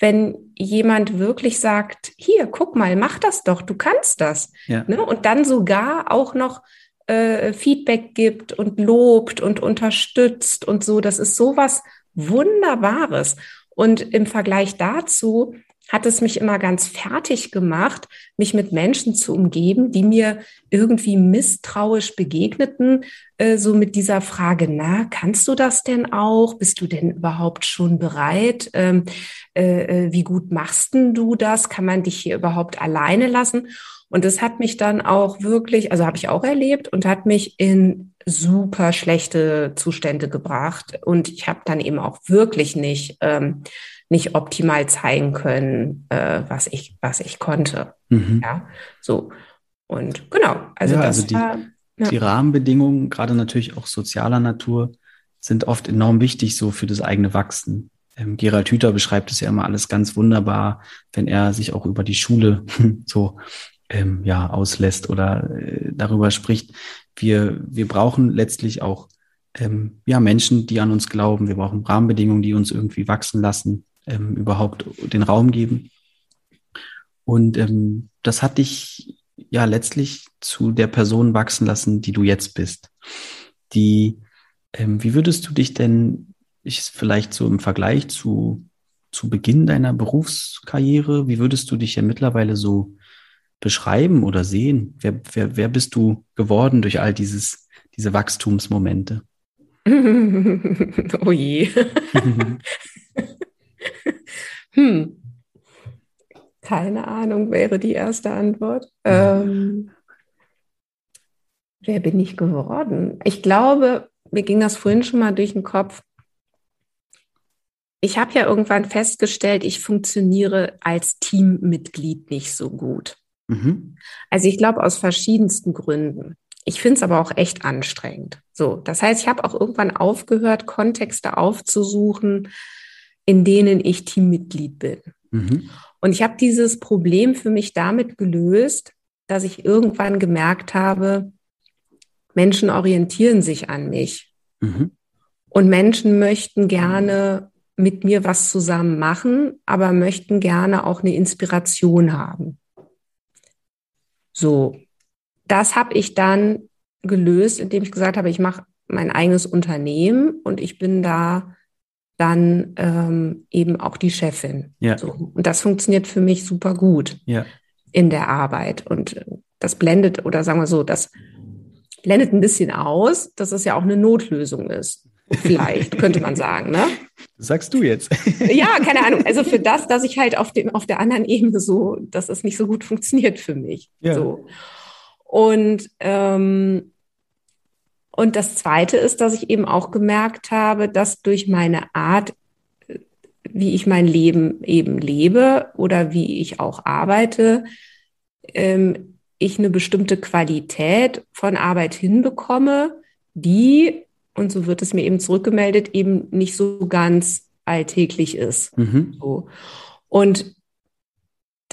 wenn jemand wirklich sagt, hier, guck mal, mach das doch, du kannst das. Ja. Ne? Und dann sogar auch noch äh, Feedback gibt und lobt und unterstützt und so. Das ist sowas Wunderbares. Und im Vergleich dazu hat es mich immer ganz fertig gemacht, mich mit Menschen zu umgeben, die mir irgendwie misstrauisch begegneten, äh, so mit dieser Frage, na, kannst du das denn auch? Bist du denn überhaupt schon bereit? Ähm, äh, äh wie gut machst denn du das? Kann man dich hier überhaupt alleine lassen? Und das hat mich dann auch wirklich, also habe ich auch erlebt und hat mich in super schlechte Zustände gebracht. Und ich habe dann eben auch wirklich nicht ähm, nicht optimal zeigen können, äh, was ich, was ich konnte. Mhm. Ja, so. Und genau, also ja, das also die, war, ja. die Rahmenbedingungen, gerade natürlich auch sozialer Natur, sind oft enorm wichtig so für das eigene Wachsen. Ähm, Gerald Hüther beschreibt es ja immer alles ganz wunderbar, wenn er sich auch über die Schule so ähm, ja auslässt oder äh, darüber spricht. Wir wir brauchen letztlich auch ähm, ja Menschen, die an uns glauben. Wir brauchen Rahmenbedingungen, die uns irgendwie wachsen lassen ähm, überhaupt den Raum geben. Und ähm, das hat dich ja letztlich zu der Person wachsen lassen, die du jetzt bist. Die, ähm, wie würdest du dich denn, ich vielleicht so im Vergleich zu, zu Beginn deiner Berufskarriere, wie würdest du dich ja mittlerweile so beschreiben oder sehen? Wer, wer, wer bist du geworden durch all dieses, diese Wachstumsmomente? oh je. hm. Keine Ahnung, wäre die erste Antwort. Ähm, wer bin ich geworden? Ich glaube, mir ging das vorhin schon mal durch den Kopf. Ich habe ja irgendwann festgestellt, ich funktioniere als Teammitglied nicht so gut. Mhm. Also ich glaube aus verschiedensten Gründen. Ich finde es aber auch echt anstrengend. So, das heißt, ich habe auch irgendwann aufgehört, Kontexte aufzusuchen, in denen ich Teammitglied bin. Mhm. Und ich habe dieses Problem für mich damit gelöst, dass ich irgendwann gemerkt habe, Menschen orientieren sich an mich. Mhm. Und Menschen möchten gerne mit mir was zusammen machen, aber möchten gerne auch eine Inspiration haben. So, das habe ich dann gelöst, indem ich gesagt habe, ich mache mein eigenes Unternehmen und ich bin da dann ähm, eben auch die Chefin. Ja. So. Und das funktioniert für mich super gut ja. in der Arbeit. Und das blendet, oder sagen wir so, das blendet ein bisschen aus, dass es ja auch eine Notlösung ist. Vielleicht, könnte man sagen, ne? Sagst du jetzt? ja, keine Ahnung. Also für das, dass ich halt auf dem, auf der anderen Ebene so, dass es nicht so gut funktioniert für mich. Ja. So. Und, ähm, und das zweite ist, dass ich eben auch gemerkt habe, dass durch meine Art, wie ich mein Leben eben lebe oder wie ich auch arbeite, ähm, ich eine bestimmte Qualität von Arbeit hinbekomme, die, und so wird es mir eben zurückgemeldet, eben nicht so ganz alltäglich ist. Mhm. So. Und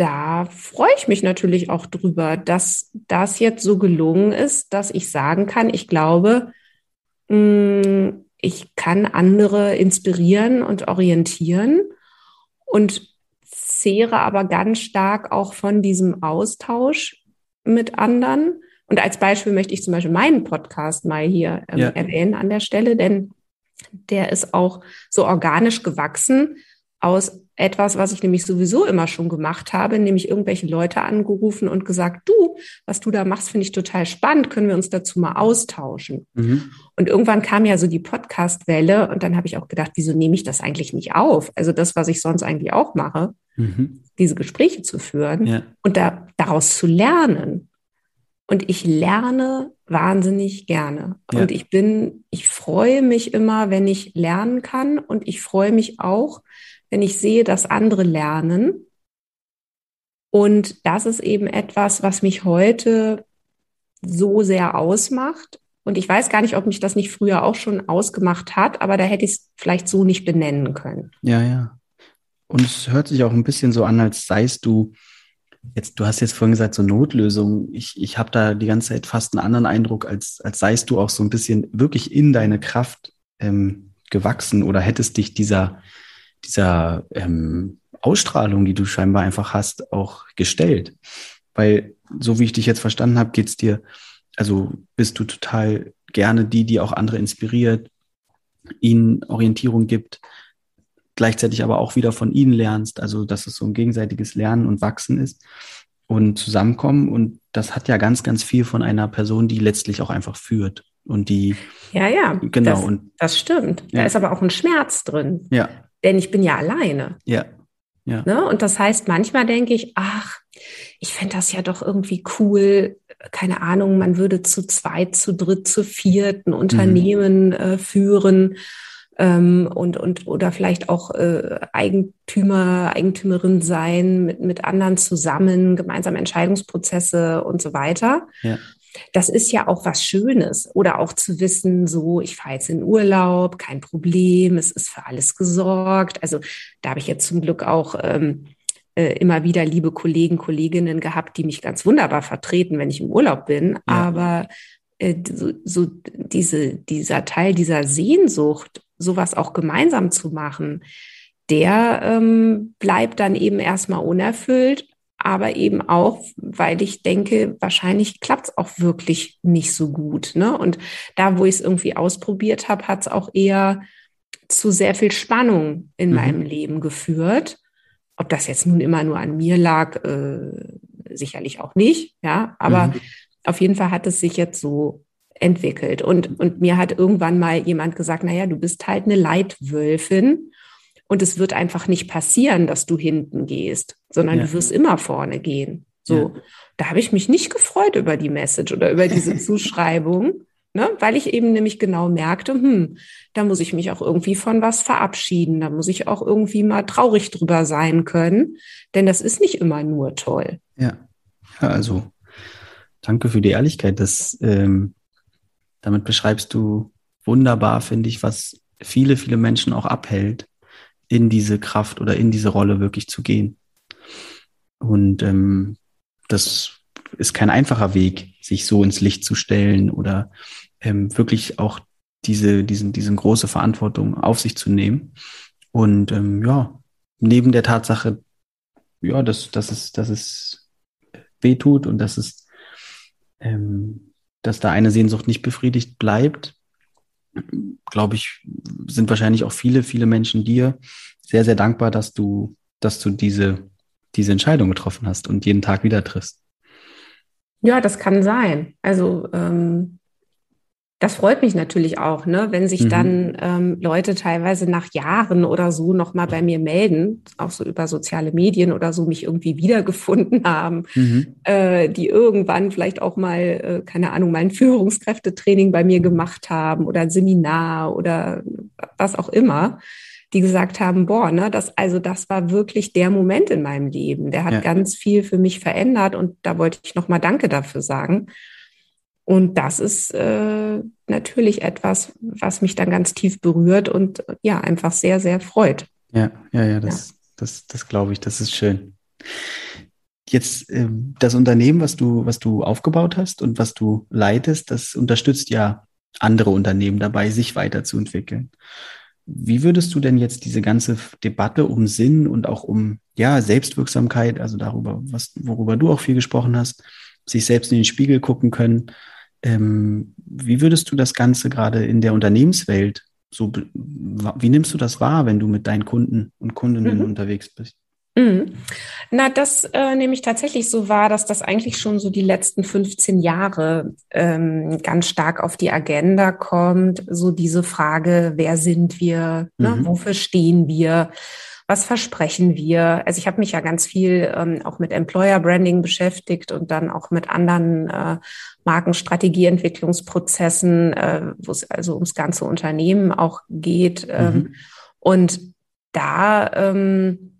da freue ich mich natürlich auch drüber, dass das jetzt so gelungen ist, dass ich sagen kann, ich glaube, mm, ich kann andere inspirieren und orientieren und zehre aber ganz stark auch von diesem Austausch mit anderen. Und als Beispiel möchte ich zum Beispiel meinen Podcast mal hier ähm, ja. erwähnen an der Stelle, denn der ist auch so organisch gewachsen aus etwas, was ich nämlich sowieso immer schon gemacht habe, nämlich irgendwelche Leute angerufen und gesagt, du, was du da machst, finde ich total spannend, können wir uns dazu mal austauschen. Mhm. Und irgendwann kam ja so die Podcast-Welle und dann habe ich auch gedacht, wieso nehme ich das eigentlich nicht auf? Also das, was ich sonst eigentlich auch mache, mhm. diese Gespräche zu führen ja. und da, daraus zu lernen. Und ich lerne wahnsinnig gerne. Ja. Und ich bin, ich freue mich immer, wenn ich lernen kann. Und ich freue mich auch, wenn ich sehe, dass andere lernen. Und das ist eben etwas, was mich heute so sehr ausmacht. Und ich weiß gar nicht, ob mich das nicht früher auch schon ausgemacht hat, aber da hätte ich es vielleicht so nicht benennen können. Ja, ja. Und es hört sich auch ein bisschen so an, als seist du jetzt, du hast jetzt vorhin gesagt, so Notlösung. Ich, ich habe da die ganze Zeit fast einen anderen Eindruck, als, als seist du auch so ein bisschen wirklich in deine Kraft ähm, gewachsen oder hättest dich dieser, dieser ähm, Ausstrahlung, die du scheinbar einfach hast, auch gestellt. Weil, so wie ich dich jetzt verstanden habe, geht's dir, also bist du total gerne die, die auch andere inspiriert, ihnen Orientierung gibt, gleichzeitig aber auch wieder von ihnen lernst, also dass es so ein gegenseitiges Lernen und Wachsen ist und zusammenkommen. Und das hat ja ganz, ganz viel von einer Person, die letztlich auch einfach führt und die. Ja, ja. Genau. Das, und, das stimmt. Ja. Da ist aber auch ein Schmerz drin. Ja denn ich bin ja alleine. Ja. ja. Ne? Und das heißt, manchmal denke ich, ach, ich fände das ja doch irgendwie cool, keine Ahnung, man würde zu zweit, zu dritt, zu vierten Unternehmen mhm. äh, führen ähm, und, und oder vielleicht auch äh, Eigentümer, Eigentümerin sein, mit, mit anderen zusammen, gemeinsame Entscheidungsprozesse und so weiter. Ja das ist ja auch was Schönes. Oder auch zu wissen, so, ich fahre jetzt in Urlaub, kein Problem, es ist für alles gesorgt. Also da habe ich jetzt zum Glück auch ähm, äh, immer wieder liebe Kollegen, Kolleginnen gehabt, die mich ganz wunderbar vertreten, wenn ich im Urlaub bin. Ja. Aber äh, so, so diese, dieser Teil dieser Sehnsucht, sowas auch gemeinsam zu machen, der ähm, bleibt dann eben erstmal unerfüllt aber eben auch, weil ich denke, wahrscheinlich klappt es auch wirklich nicht so gut. Ne? Und da, wo ich es irgendwie ausprobiert habe, hat es auch eher zu sehr viel Spannung in mhm. meinem Leben geführt. Ob das jetzt nun immer nur an mir lag, äh, sicherlich auch nicht, ja, aber mhm. auf jeden Fall hat es sich jetzt so entwickelt. Und, und mir hat irgendwann mal jemand gesagt, naja, du bist halt eine Leitwölfin und es wird einfach nicht passieren, dass du hinten gehst, sondern ja. du wirst immer vorne gehen. So, ja. da habe ich mich nicht gefreut über die Message oder über diese Zuschreibung, ne? weil ich eben nämlich genau merkte, hm, da muss ich mich auch irgendwie von was verabschieden, da muss ich auch irgendwie mal traurig drüber sein können, denn das ist nicht immer nur toll. Ja, ja also danke für die Ehrlichkeit. Das, ähm, damit beschreibst du wunderbar, finde ich, was viele, viele Menschen auch abhält, in diese Kraft oder in diese Rolle wirklich zu gehen. Und ähm, das ist kein einfacher Weg, sich so ins Licht zu stellen oder ähm, wirklich auch diese, diesen, diese große Verantwortung auf sich zu nehmen. Und ähm, ja, neben der Tatsache, ja, dass, dass, es, dass es wehtut und dass es, ähm, dass da eine Sehnsucht nicht befriedigt bleibt, glaube ich, sind wahrscheinlich auch viele, viele Menschen dir sehr, sehr dankbar, dass du, dass du diese, diese Entscheidung getroffen hast und jeden Tag wieder triffst. Ja, das kann sein. Also ähm, das freut mich natürlich auch, ne, wenn sich mhm. dann ähm, Leute teilweise nach Jahren oder so nochmal bei mir melden, auch so über soziale Medien oder so mich irgendwie wiedergefunden haben, mhm. äh, die irgendwann vielleicht auch mal, äh, keine Ahnung, mal ein Führungskräftetraining bei mir gemacht haben oder ein Seminar oder was auch immer, die gesagt haben, boah, ne, das, also das war wirklich der Moment in meinem Leben. Der hat ja. ganz viel für mich verändert und da wollte ich nochmal Danke dafür sagen. Und das ist äh, natürlich etwas, was mich dann ganz tief berührt und äh, ja, einfach sehr, sehr freut. Ja, ja, ja, das, ja. das, das glaube ich, das ist schön. Jetzt äh, das Unternehmen, was du, was du aufgebaut hast und was du leitest, das unterstützt ja andere Unternehmen dabei, sich weiterzuentwickeln. Wie würdest du denn jetzt diese ganze Debatte um Sinn und auch um ja Selbstwirksamkeit, also darüber, was, worüber du auch viel gesprochen hast, sich selbst in den Spiegel gucken können. Ähm, wie würdest du das Ganze gerade in der Unternehmenswelt so, wie nimmst du das wahr, wenn du mit deinen Kunden und Kundinnen mhm. unterwegs bist? Mhm. Na, das äh, nehme ich tatsächlich so wahr, dass das eigentlich schon so die letzten 15 Jahre ähm, ganz stark auf die Agenda kommt. So diese Frage, wer sind wir, ne? mhm. wofür stehen wir? was versprechen wir? Also ich habe mich ja ganz viel ähm, auch mit Employer Branding beschäftigt und dann auch mit anderen äh, Markenstrategieentwicklungsprozessen, äh, wo es also ums ganze Unternehmen auch geht. Ähm, mhm. Und da ähm,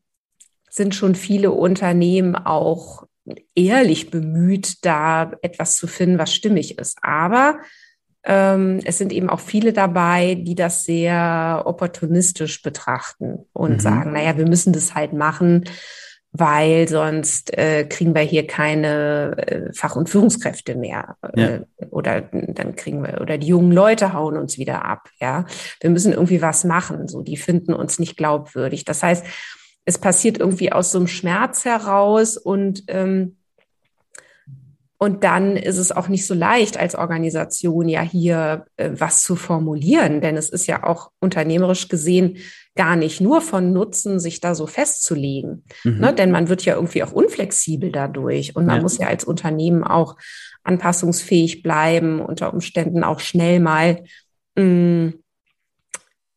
sind schon viele Unternehmen auch ehrlich bemüht, da etwas zu finden, was stimmig ist. Aber ähm, es sind eben auch viele dabei, die das sehr opportunistisch betrachten und mhm. sagen, naja, wir müssen das halt machen, weil sonst äh, kriegen wir hier keine äh, Fach- und Führungskräfte mehr. Ja. Äh, oder dann kriegen wir, oder die jungen Leute hauen uns wieder ab. Ja, wir müssen irgendwie was machen. So, die finden uns nicht glaubwürdig. Das heißt, es passiert irgendwie aus so einem Schmerz heraus und ähm, und dann ist es auch nicht so leicht als Organisation ja hier äh, was zu formulieren, denn es ist ja auch unternehmerisch gesehen gar nicht nur von Nutzen, sich da so festzulegen. Mhm. Ne? Denn man wird ja irgendwie auch unflexibel dadurch und man ja. muss ja als Unternehmen auch anpassungsfähig bleiben, unter Umständen auch schnell mal, mh, mm,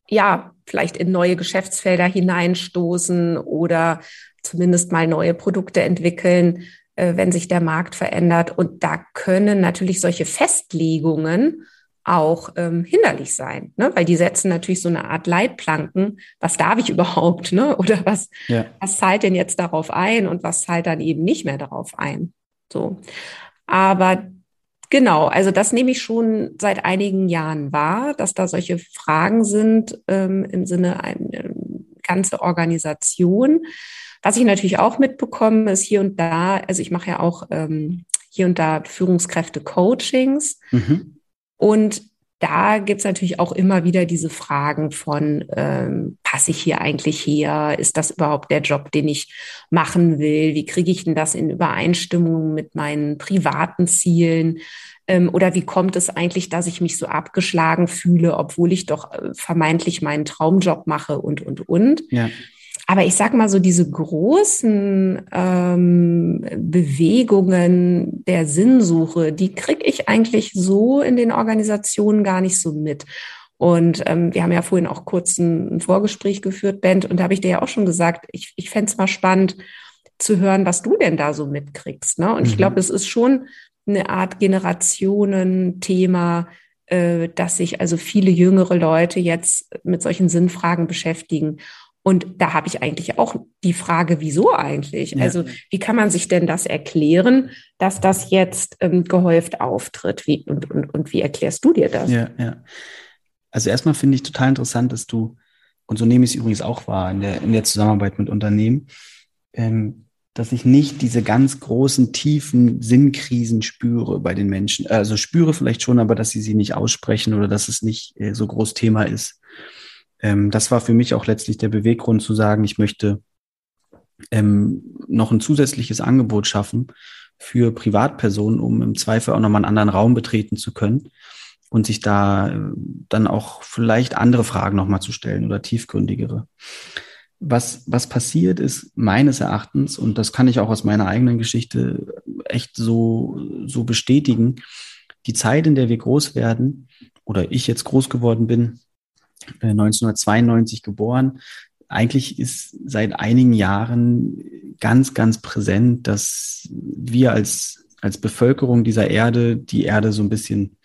ja, vielleicht in neue Geschäftsfelder hineinstoßen oder zumindest mal neue Produkte entwickeln, äh, wenn sich der Markt verändert. Und da können natürlich solche Festlegungen auch ähm, hinderlich sein, ne? weil die setzen natürlich so eine Art Leitplanken. Was darf ich überhaupt? Ne? Oder was, ja. was zahlt denn jetzt darauf ein und was zahlt dann eben nicht mehr darauf ein? So. Aber genau, also das nehme ich schon seit einigen Jahren wahr, dass da solche Fragen sind ähm, im Sinne eine ähm, ganze Organisation. Was ich natürlich auch mitbekomme, ist hier und da, also ich mache ja auch ähm, hier und da Führungskräfte-Coachings. Mhm. Und da gibt's natürlich auch immer wieder diese Fragen von, ähm, passe ich hier eigentlich her? Ist das überhaupt der Job, den ich machen will? Wie kriege ich denn das in Übereinstimmung mit meinen privaten Zielen? Ähm, oder wie kommt es eigentlich, dass ich mich so abgeschlagen fühle, obwohl ich doch äh, vermeintlich meinen Traumjob mache und, und, und? Ja. Aber ich sag mal so, diese großen ähm, Bewegungen der Sinnsuche, die kriege ich eigentlich so in den Organisationen gar nicht so mit. Und ähm, wir haben ja vorhin auch kurz ein, ein Vorgespräch geführt, Bent, und da habe ich dir ja auch schon gesagt, ich, ich fände es mal spannend zu hören, was du denn da so mitkriegst. Ne? Und mhm. ich glaube, es ist schon eine Art Generationenthema, äh, dass sich also viele jüngere Leute jetzt mit solchen Sinnfragen beschäftigen. Und da habe ich eigentlich auch die Frage, wieso eigentlich? Ja. Also wie kann man sich denn das erklären, dass das jetzt ähm, gehäuft auftritt? Wie, und, und, und wie erklärst du dir das? Ja, ja. Also erstmal finde ich total interessant, dass du, und so nehme ich es übrigens auch wahr in der, in der Zusammenarbeit mit Unternehmen, ähm, dass ich nicht diese ganz großen, tiefen Sinnkrisen spüre bei den Menschen. Also spüre vielleicht schon, aber dass sie sie nicht aussprechen oder dass es nicht äh, so groß Thema ist. Ähm, das war für mich auch letztlich der Beweggrund zu sagen, ich möchte ähm, noch ein zusätzliches Angebot schaffen für Privatpersonen, um im Zweifel auch nochmal einen anderen Raum betreten zu können und sich da äh, dann auch vielleicht andere Fragen nochmal zu stellen oder tiefgründigere. Was, was passiert ist meines Erachtens, und das kann ich auch aus meiner eigenen Geschichte echt so, so bestätigen, die Zeit, in der wir groß werden, oder ich jetzt groß geworden bin, 1992 äh, geboren, eigentlich ist seit einigen Jahren ganz, ganz präsent, dass wir als, als Bevölkerung dieser Erde die Erde so ein bisschen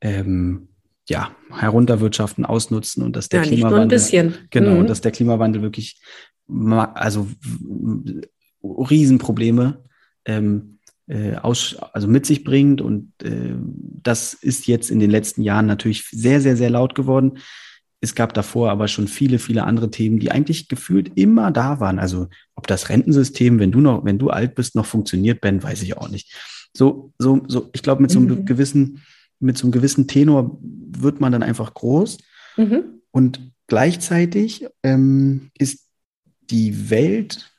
ähm, ja, herunterwirtschaften, ausnutzen und dass der ja, Klimawandel genau mhm. und dass der Klimawandel wirklich also Riesenprobleme ähm, äh, aus, also mit sich bringt und äh, das ist jetzt in den letzten Jahren natürlich sehr sehr sehr laut geworden es gab davor aber schon viele, viele andere Themen, die eigentlich gefühlt immer da waren. Also ob das Rentensystem, wenn du noch, wenn du alt bist, noch funktioniert, Ben, weiß ich auch nicht. So, so, so, ich glaube, mit so einem mhm. gewissen, mit so einem gewissen Tenor wird man dann einfach groß. Mhm. Und gleichzeitig ähm, ist die Welt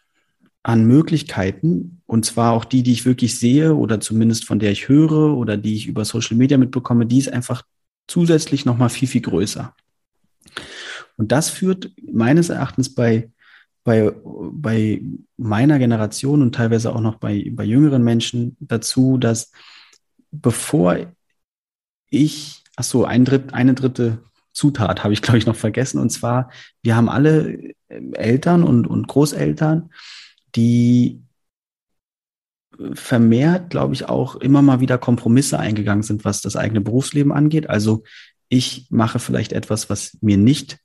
an Möglichkeiten, und zwar auch die, die ich wirklich sehe oder zumindest von der ich höre oder die ich über Social Media mitbekomme, die ist einfach zusätzlich nochmal viel, viel größer. Und das führt meines Erachtens bei, bei, bei meiner Generation und teilweise auch noch bei, bei jüngeren Menschen dazu, dass bevor ich, ach so, ein Dritt, eine dritte Zutat habe ich, glaube ich, noch vergessen. Und zwar, wir haben alle Eltern und, und Großeltern, die vermehrt, glaube ich, auch immer mal wieder Kompromisse eingegangen sind, was das eigene Berufsleben angeht. Also ich mache vielleicht etwas, was mir nicht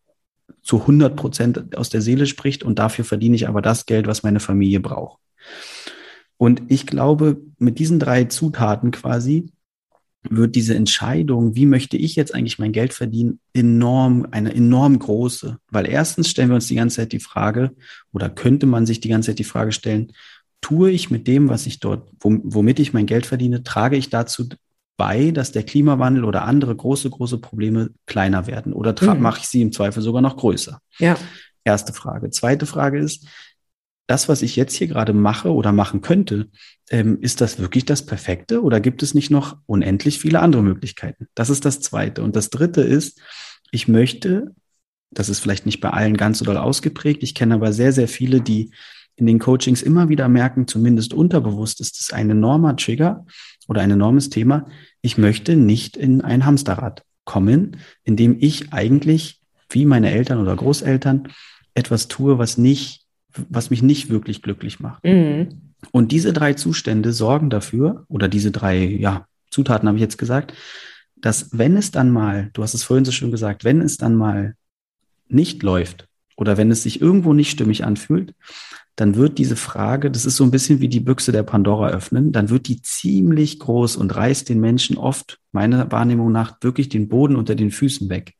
zu 100 Prozent aus der Seele spricht und dafür verdiene ich aber das Geld, was meine Familie braucht. Und ich glaube, mit diesen drei Zutaten quasi wird diese Entscheidung, wie möchte ich jetzt eigentlich mein Geld verdienen, enorm, eine enorm große. Weil erstens stellen wir uns die ganze Zeit die Frage, oder könnte man sich die ganze Zeit die Frage stellen, tue ich mit dem, was ich dort, womit ich mein Geld verdiene, trage ich dazu bei, dass der Klimawandel oder andere große, große Probleme kleiner werden? Oder mhm. mache ich sie im Zweifel sogar noch größer? Ja. Erste Frage. Zweite Frage ist, das, was ich jetzt hier gerade mache oder machen könnte, ähm, ist das wirklich das Perfekte oder gibt es nicht noch unendlich viele andere Möglichkeiten? Das ist das Zweite. Und das Dritte ist, ich möchte, das ist vielleicht nicht bei allen ganz so doll ausgeprägt, ich kenne aber sehr, sehr viele, die in den Coachings immer wieder merken, zumindest unterbewusst ist es ein enormer Trigger, oder ein enormes Thema. Ich möchte nicht in ein Hamsterrad kommen, in dem ich eigentlich, wie meine Eltern oder Großeltern, etwas tue, was nicht, was mich nicht wirklich glücklich macht. Mhm. Und diese drei Zustände sorgen dafür, oder diese drei, ja, Zutaten habe ich jetzt gesagt, dass wenn es dann mal, du hast es vorhin so schön gesagt, wenn es dann mal nicht läuft oder wenn es sich irgendwo nicht stimmig anfühlt, dann wird diese Frage, das ist so ein bisschen wie die Büchse der Pandora öffnen, dann wird die ziemlich groß und reißt den Menschen oft, meiner Wahrnehmung nach, wirklich den Boden unter den Füßen weg.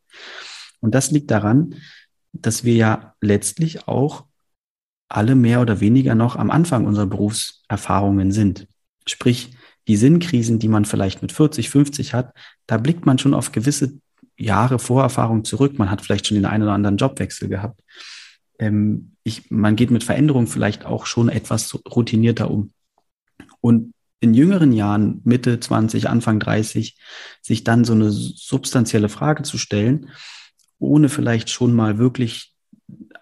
Und das liegt daran, dass wir ja letztlich auch alle mehr oder weniger noch am Anfang unserer Berufserfahrungen sind. Sprich, die Sinnkrisen, die man vielleicht mit 40, 50 hat, da blickt man schon auf gewisse Jahre Vorerfahrung zurück. Man hat vielleicht schon den einen oder anderen Jobwechsel gehabt ähm, ich, man geht mit Veränderungen vielleicht auch schon etwas routinierter um. Und in jüngeren Jahren, Mitte 20, Anfang 30, sich dann so eine substanzielle Frage zu stellen, ohne vielleicht schon mal wirklich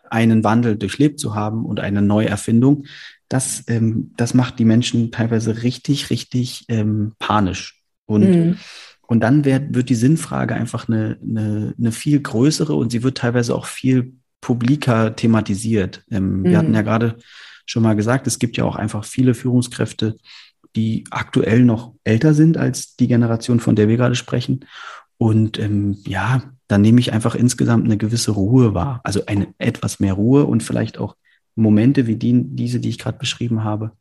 einen Wandel durchlebt zu haben und eine Neuerfindung, das, ähm, das macht die Menschen teilweise richtig, richtig ähm, panisch. Und, mhm. und dann wird, wird die Sinnfrage einfach eine, eine, eine viel größere und sie wird teilweise auch viel publiker thematisiert. Ähm, mhm. Wir hatten ja gerade schon mal gesagt, es gibt ja auch einfach viele Führungskräfte, die aktuell noch älter sind als die Generation, von der wir gerade sprechen. Und ähm, ja, dann nehme ich einfach insgesamt eine gewisse Ruhe wahr. Also eine etwas mehr Ruhe und vielleicht auch Momente wie die, diese, die ich gerade beschrieben habe,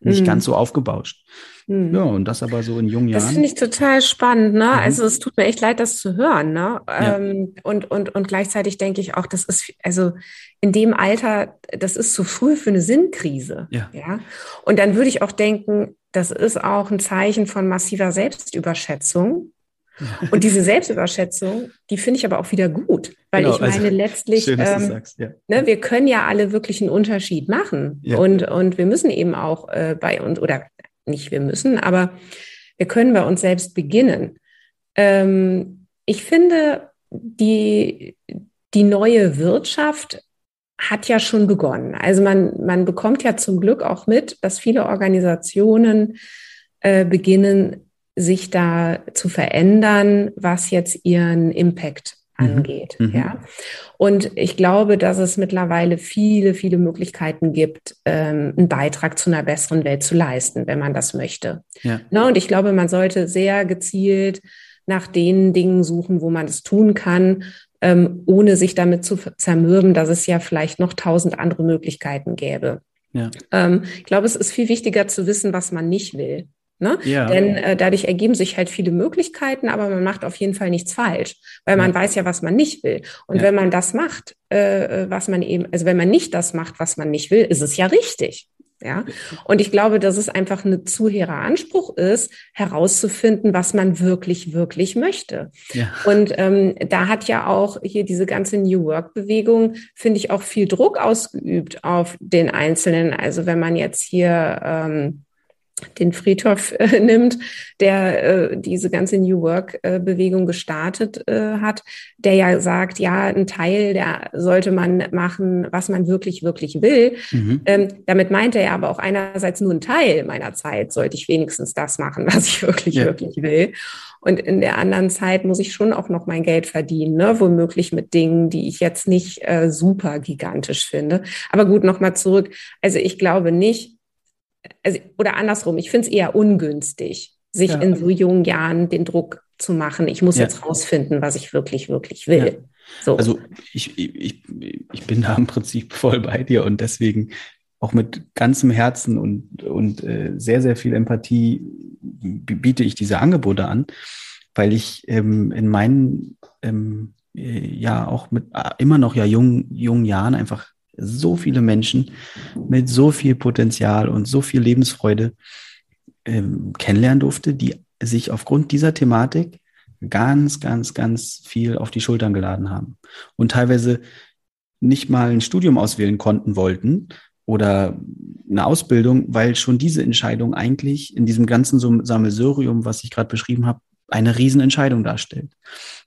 nicht mhm. ganz so aufgebauscht. Mhm. Ja, und das aber so in jungen Jahren. Das finde ich total spannend, ne? Mhm. Also es tut mir echt leid, das zu hören, ne? Ja. Ähm, und, und, und gleichzeitig denke ich auch, das ist, also in dem Alter, das ist zu früh für eine Sinnkrise. Ja. ja? Und dann würde ich auch denken, das ist auch ein Zeichen von massiver Selbstüberschätzung. Und diese Selbstüberschätzung, die finde ich aber auch wieder gut, weil genau, ich meine also, letztlich, schön, ähm, ja. ne, wir können ja alle wirklich einen Unterschied machen ja. und, und wir müssen eben auch äh, bei uns, oder nicht wir müssen, aber wir können bei uns selbst beginnen. Ähm, ich finde, die, die neue Wirtschaft hat ja schon begonnen. Also man, man bekommt ja zum Glück auch mit, dass viele Organisationen äh, beginnen, sich da zu verändern, was jetzt ihren Impact mhm. angeht. Mhm. Ja. Und ich glaube, dass es mittlerweile viele, viele Möglichkeiten gibt, ähm, einen Beitrag zu einer besseren Welt zu leisten, wenn man das möchte. Ja. Na, und ich glaube, man sollte sehr gezielt nach den Dingen suchen, wo man es tun kann, ähm, ohne sich damit zu zermürben, dass es ja vielleicht noch tausend andere Möglichkeiten gäbe. Ja. Ähm, ich glaube, es ist viel wichtiger zu wissen, was man nicht will. Ne? Ja. Denn äh, dadurch ergeben sich halt viele Möglichkeiten, aber man macht auf jeden Fall nichts falsch, weil man weiß ja, was man nicht will. Und ja. wenn man das macht, äh, was man eben, also wenn man nicht das macht, was man nicht will, ist es ja richtig. Ja, und ich glaube, dass es einfach ein zu hehrer Anspruch ist, herauszufinden, was man wirklich, wirklich möchte. Ja. Und ähm, da hat ja auch hier diese ganze New Work-Bewegung, finde ich, auch viel Druck ausgeübt auf den Einzelnen. Also wenn man jetzt hier ähm, den Friedhof äh, nimmt, der äh, diese ganze New Work-Bewegung äh, gestartet äh, hat, der ja sagt, ja, ein Teil, der sollte man machen, was man wirklich, wirklich will. Mhm. Ähm, damit meint er ja aber auch einerseits nur ein Teil meiner Zeit sollte ich wenigstens das machen, was ich wirklich, ja. wirklich will. Und in der anderen Zeit muss ich schon auch noch mein Geld verdienen, ne? womöglich mit Dingen, die ich jetzt nicht äh, super gigantisch finde. Aber gut, nochmal zurück. Also ich glaube nicht, also, oder andersrum, ich finde es eher ungünstig, sich ja. in so jungen Jahren den Druck zu machen. Ich muss ja. jetzt rausfinden, was ich wirklich, wirklich will. Ja. So. Also ich, ich, ich bin da im Prinzip voll bei dir und deswegen auch mit ganzem Herzen und, und äh, sehr, sehr viel Empathie biete ich diese Angebote an, weil ich ähm, in meinen ähm, äh, ja auch mit äh, immer noch ja jungen, jungen Jahren einfach so viele Menschen mit so viel Potenzial und so viel Lebensfreude ähm, kennenlernen durfte, die sich aufgrund dieser Thematik ganz, ganz, ganz viel auf die Schultern geladen haben und teilweise nicht mal ein Studium auswählen konnten wollten oder eine Ausbildung, weil schon diese Entscheidung eigentlich in diesem ganzen Sammelsurium, was ich gerade beschrieben habe, eine Riesenentscheidung darstellt.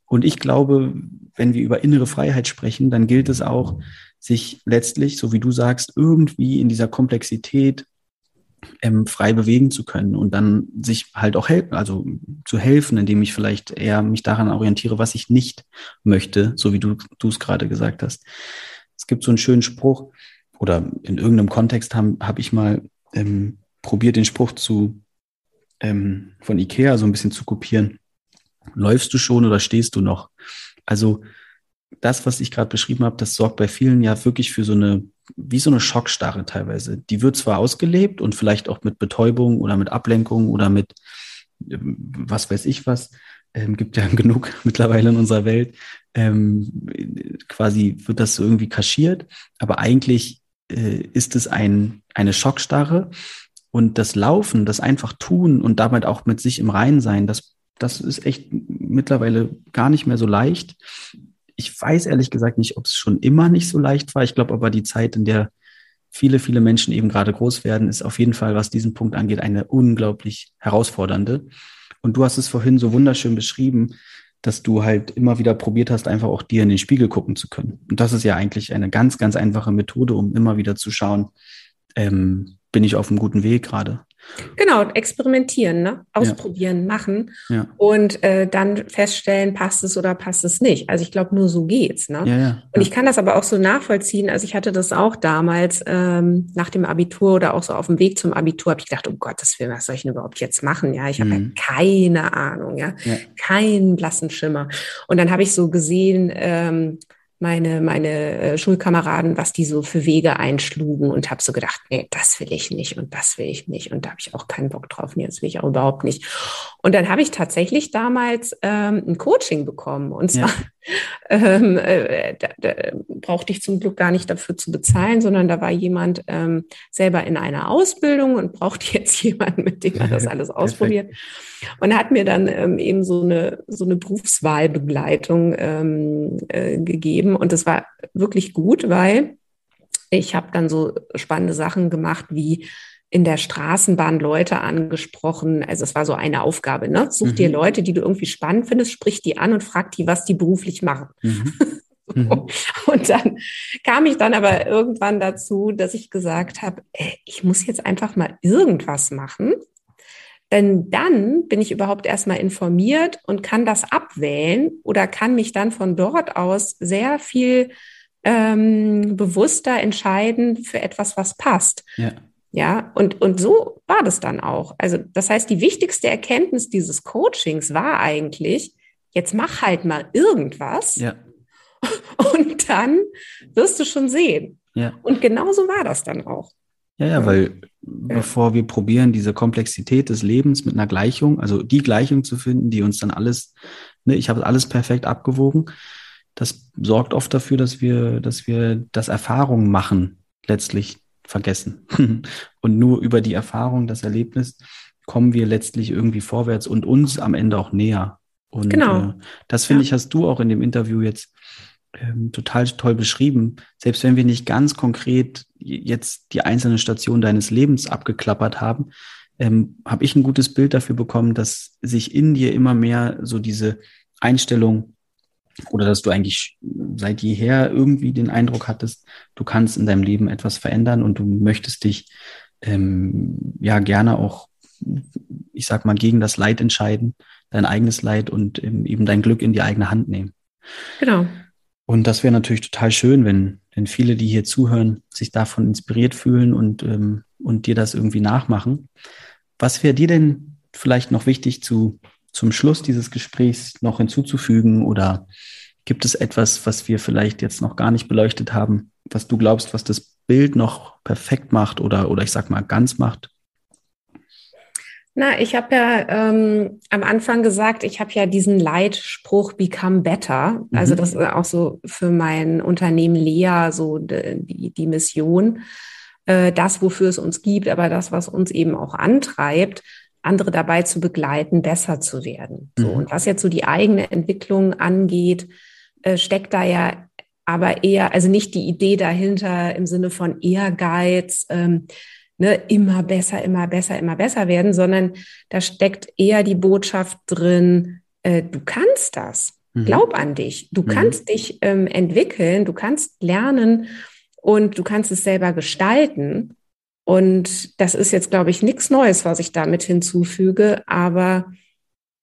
Und ich glaube, wenn wir über innere Freiheit sprechen, dann gilt es auch, sich letztlich, so wie du sagst, irgendwie in dieser Komplexität ähm, frei bewegen zu können und dann sich halt auch helfen, also zu helfen, indem ich vielleicht eher mich daran orientiere, was ich nicht möchte, so wie du es gerade gesagt hast. Es gibt so einen schönen Spruch oder in irgendeinem Kontext habe hab ich mal ähm, probiert, den Spruch zu ähm, von Ikea so ein bisschen zu kopieren. Läufst du schon oder stehst du noch? Also das, was ich gerade beschrieben habe, das sorgt bei vielen ja wirklich für so eine, wie so eine Schockstarre teilweise. Die wird zwar ausgelebt und vielleicht auch mit Betäubung oder mit Ablenkung oder mit ähm, was weiß ich was, ähm, gibt ja genug mittlerweile in unserer Welt, ähm, quasi wird das so irgendwie kaschiert, aber eigentlich äh, ist es ein, eine Schockstarre und das Laufen, das einfach tun und damit auch mit sich im Reinen sein, das, das ist echt mittlerweile gar nicht mehr so leicht. Ich weiß ehrlich gesagt nicht, ob es schon immer nicht so leicht war. Ich glaube aber, die Zeit, in der viele, viele Menschen eben gerade groß werden, ist auf jeden Fall, was diesen Punkt angeht, eine unglaublich herausfordernde. Und du hast es vorhin so wunderschön beschrieben, dass du halt immer wieder probiert hast, einfach auch dir in den Spiegel gucken zu können. Und das ist ja eigentlich eine ganz, ganz einfache Methode, um immer wieder zu schauen, ähm, bin ich auf einem guten Weg gerade. Genau, experimentieren, ne? ausprobieren, ja. machen ja. und äh, dann feststellen, passt es oder passt es nicht. Also ich glaube, nur so geht's. Ne? Ja, und ich kann das aber auch so nachvollziehen. Also ich hatte das auch damals ähm, nach dem Abitur oder auch so auf dem Weg zum Abitur, habe ich gedacht, um Gottes Willen, was soll ich denn überhaupt jetzt machen? Ja, ich habe mhm. ja keine Ahnung, ja? keinen blassen Schimmer. Und dann habe ich so gesehen, ähm, meine, meine äh, Schulkameraden, was die so für Wege einschlugen und habe so gedacht, nee, das will ich nicht und das will ich nicht und da habe ich auch keinen Bock drauf, nee, das will ich auch überhaupt nicht. Und dann habe ich tatsächlich damals ähm, ein Coaching bekommen und zwar, ja. Ähm, äh, da, da brauchte ich zum Glück gar nicht dafür zu bezahlen, sondern da war jemand ähm, selber in einer Ausbildung und brauchte jetzt jemanden, mit dem er das alles ausprobiert. Und hat mir dann ähm, eben so eine, so eine Berufswahlbegleitung ähm, äh, gegeben. Und das war wirklich gut, weil ich habe dann so spannende Sachen gemacht wie in der Straßenbahn Leute angesprochen. Also es war so eine Aufgabe, ne? Such mhm. dir Leute, die du irgendwie spannend findest, sprich die an und frag die, was die beruflich machen. Mhm. Mhm. Und dann kam ich dann aber irgendwann dazu, dass ich gesagt habe, ich muss jetzt einfach mal irgendwas machen. Denn dann bin ich überhaupt erstmal informiert und kann das abwählen oder kann mich dann von dort aus sehr viel ähm, bewusster entscheiden für etwas, was passt. Ja. Ja, und, und so war das dann auch. Also, das heißt, die wichtigste Erkenntnis dieses Coachings war eigentlich, jetzt mach halt mal irgendwas. Ja. Und dann wirst du schon sehen. Ja. Und genauso war das dann auch. Ja, ja, weil bevor wir probieren, diese Komplexität des Lebens mit einer Gleichung, also die Gleichung zu finden, die uns dann alles, ne, ich habe alles perfekt abgewogen, das sorgt oft dafür, dass wir, dass wir das Erfahrungen machen, letztlich vergessen. und nur über die Erfahrung, das Erlebnis, kommen wir letztlich irgendwie vorwärts und uns am Ende auch näher. Und genau. Äh, das finde ja. ich, hast du auch in dem Interview jetzt ähm, total toll beschrieben. Selbst wenn wir nicht ganz konkret jetzt die einzelnen Stationen deines Lebens abgeklappert haben, ähm, habe ich ein gutes Bild dafür bekommen, dass sich in dir immer mehr so diese Einstellung oder dass du eigentlich seit jeher irgendwie den Eindruck hattest, du kannst in deinem Leben etwas verändern und du möchtest dich ähm, ja gerne auch, ich sag mal, gegen das Leid entscheiden, dein eigenes Leid und ähm, eben dein Glück in die eigene Hand nehmen. Genau. Und das wäre natürlich total schön, wenn, wenn viele, die hier zuhören, sich davon inspiriert fühlen und, ähm, und dir das irgendwie nachmachen. Was wäre dir denn vielleicht noch wichtig zu zum Schluss dieses Gesprächs noch hinzuzufügen oder gibt es etwas, was wir vielleicht jetzt noch gar nicht beleuchtet haben, was du glaubst, was das Bild noch perfekt macht oder, oder ich sag mal ganz macht? Na, ich habe ja ähm, am Anfang gesagt, ich habe ja diesen Leitspruch Become Better. Also mhm. das ist auch so für mein Unternehmen Lea so die, die Mission, äh, das, wofür es uns gibt, aber das, was uns eben auch antreibt andere dabei zu begleiten, besser zu werden. So, mhm. und was jetzt so die eigene Entwicklung angeht, äh, steckt da ja aber eher, also nicht die Idee dahinter im Sinne von Ehrgeiz, ähm, ne, immer besser, immer besser, immer besser werden, sondern da steckt eher die Botschaft drin, äh, du kannst das. Mhm. Glaub an dich. Du mhm. kannst dich ähm, entwickeln, du kannst lernen und du kannst es selber gestalten. Und das ist jetzt, glaube ich, nichts Neues, was ich damit hinzufüge, aber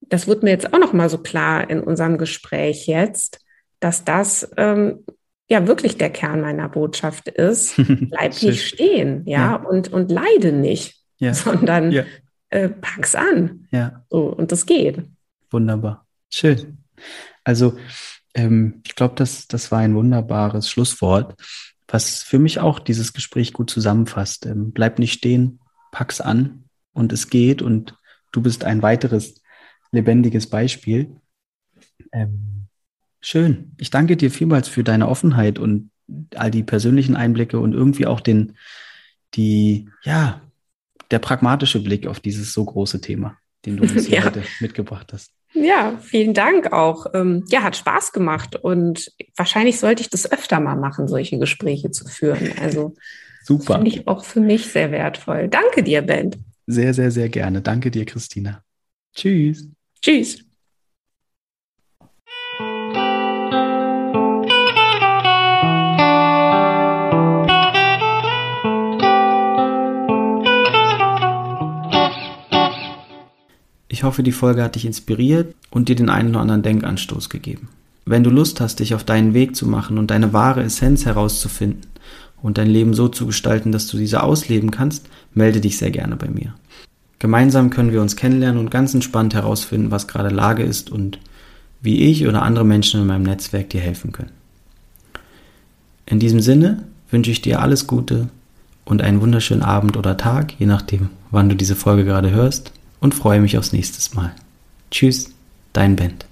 das wird mir jetzt auch noch mal so klar in unserem Gespräch jetzt, dass das ähm, ja wirklich der Kern meiner Botschaft ist. Bleib nicht stehen, ja, ja, Und, und leide nicht, ja. sondern ja. Äh, pack's an. Ja. So, und das geht. Wunderbar. Schön. Also, ähm, ich glaube, das, das war ein wunderbares Schlusswort was für mich auch dieses Gespräch gut zusammenfasst. Ähm, bleib nicht stehen, pack's an und es geht und du bist ein weiteres lebendiges Beispiel. Ähm, schön. Ich danke dir vielmals für deine Offenheit und all die persönlichen Einblicke und irgendwie auch den, die, ja, der pragmatische Blick auf dieses so große Thema, den du uns ja. heute mitgebracht hast. Ja, vielen Dank auch. Ähm, ja, hat Spaß gemacht und wahrscheinlich sollte ich das öfter mal machen, solche Gespräche zu führen. Also super. Finde ich auch für mich sehr wertvoll. Danke dir, Ben. Sehr, sehr, sehr gerne. Danke dir, Christina. Tschüss. Tschüss. Ich hoffe, die Folge hat dich inspiriert und dir den einen oder anderen Denkanstoß gegeben. Wenn du Lust hast, dich auf deinen Weg zu machen und deine wahre Essenz herauszufinden und dein Leben so zu gestalten, dass du diese ausleben kannst, melde dich sehr gerne bei mir. Gemeinsam können wir uns kennenlernen und ganz entspannt herausfinden, was gerade Lage ist und wie ich oder andere Menschen in meinem Netzwerk dir helfen können. In diesem Sinne wünsche ich dir alles Gute und einen wunderschönen Abend oder Tag, je nachdem, wann du diese Folge gerade hörst und freue mich aufs nächste Mal. Tschüss, dein Band.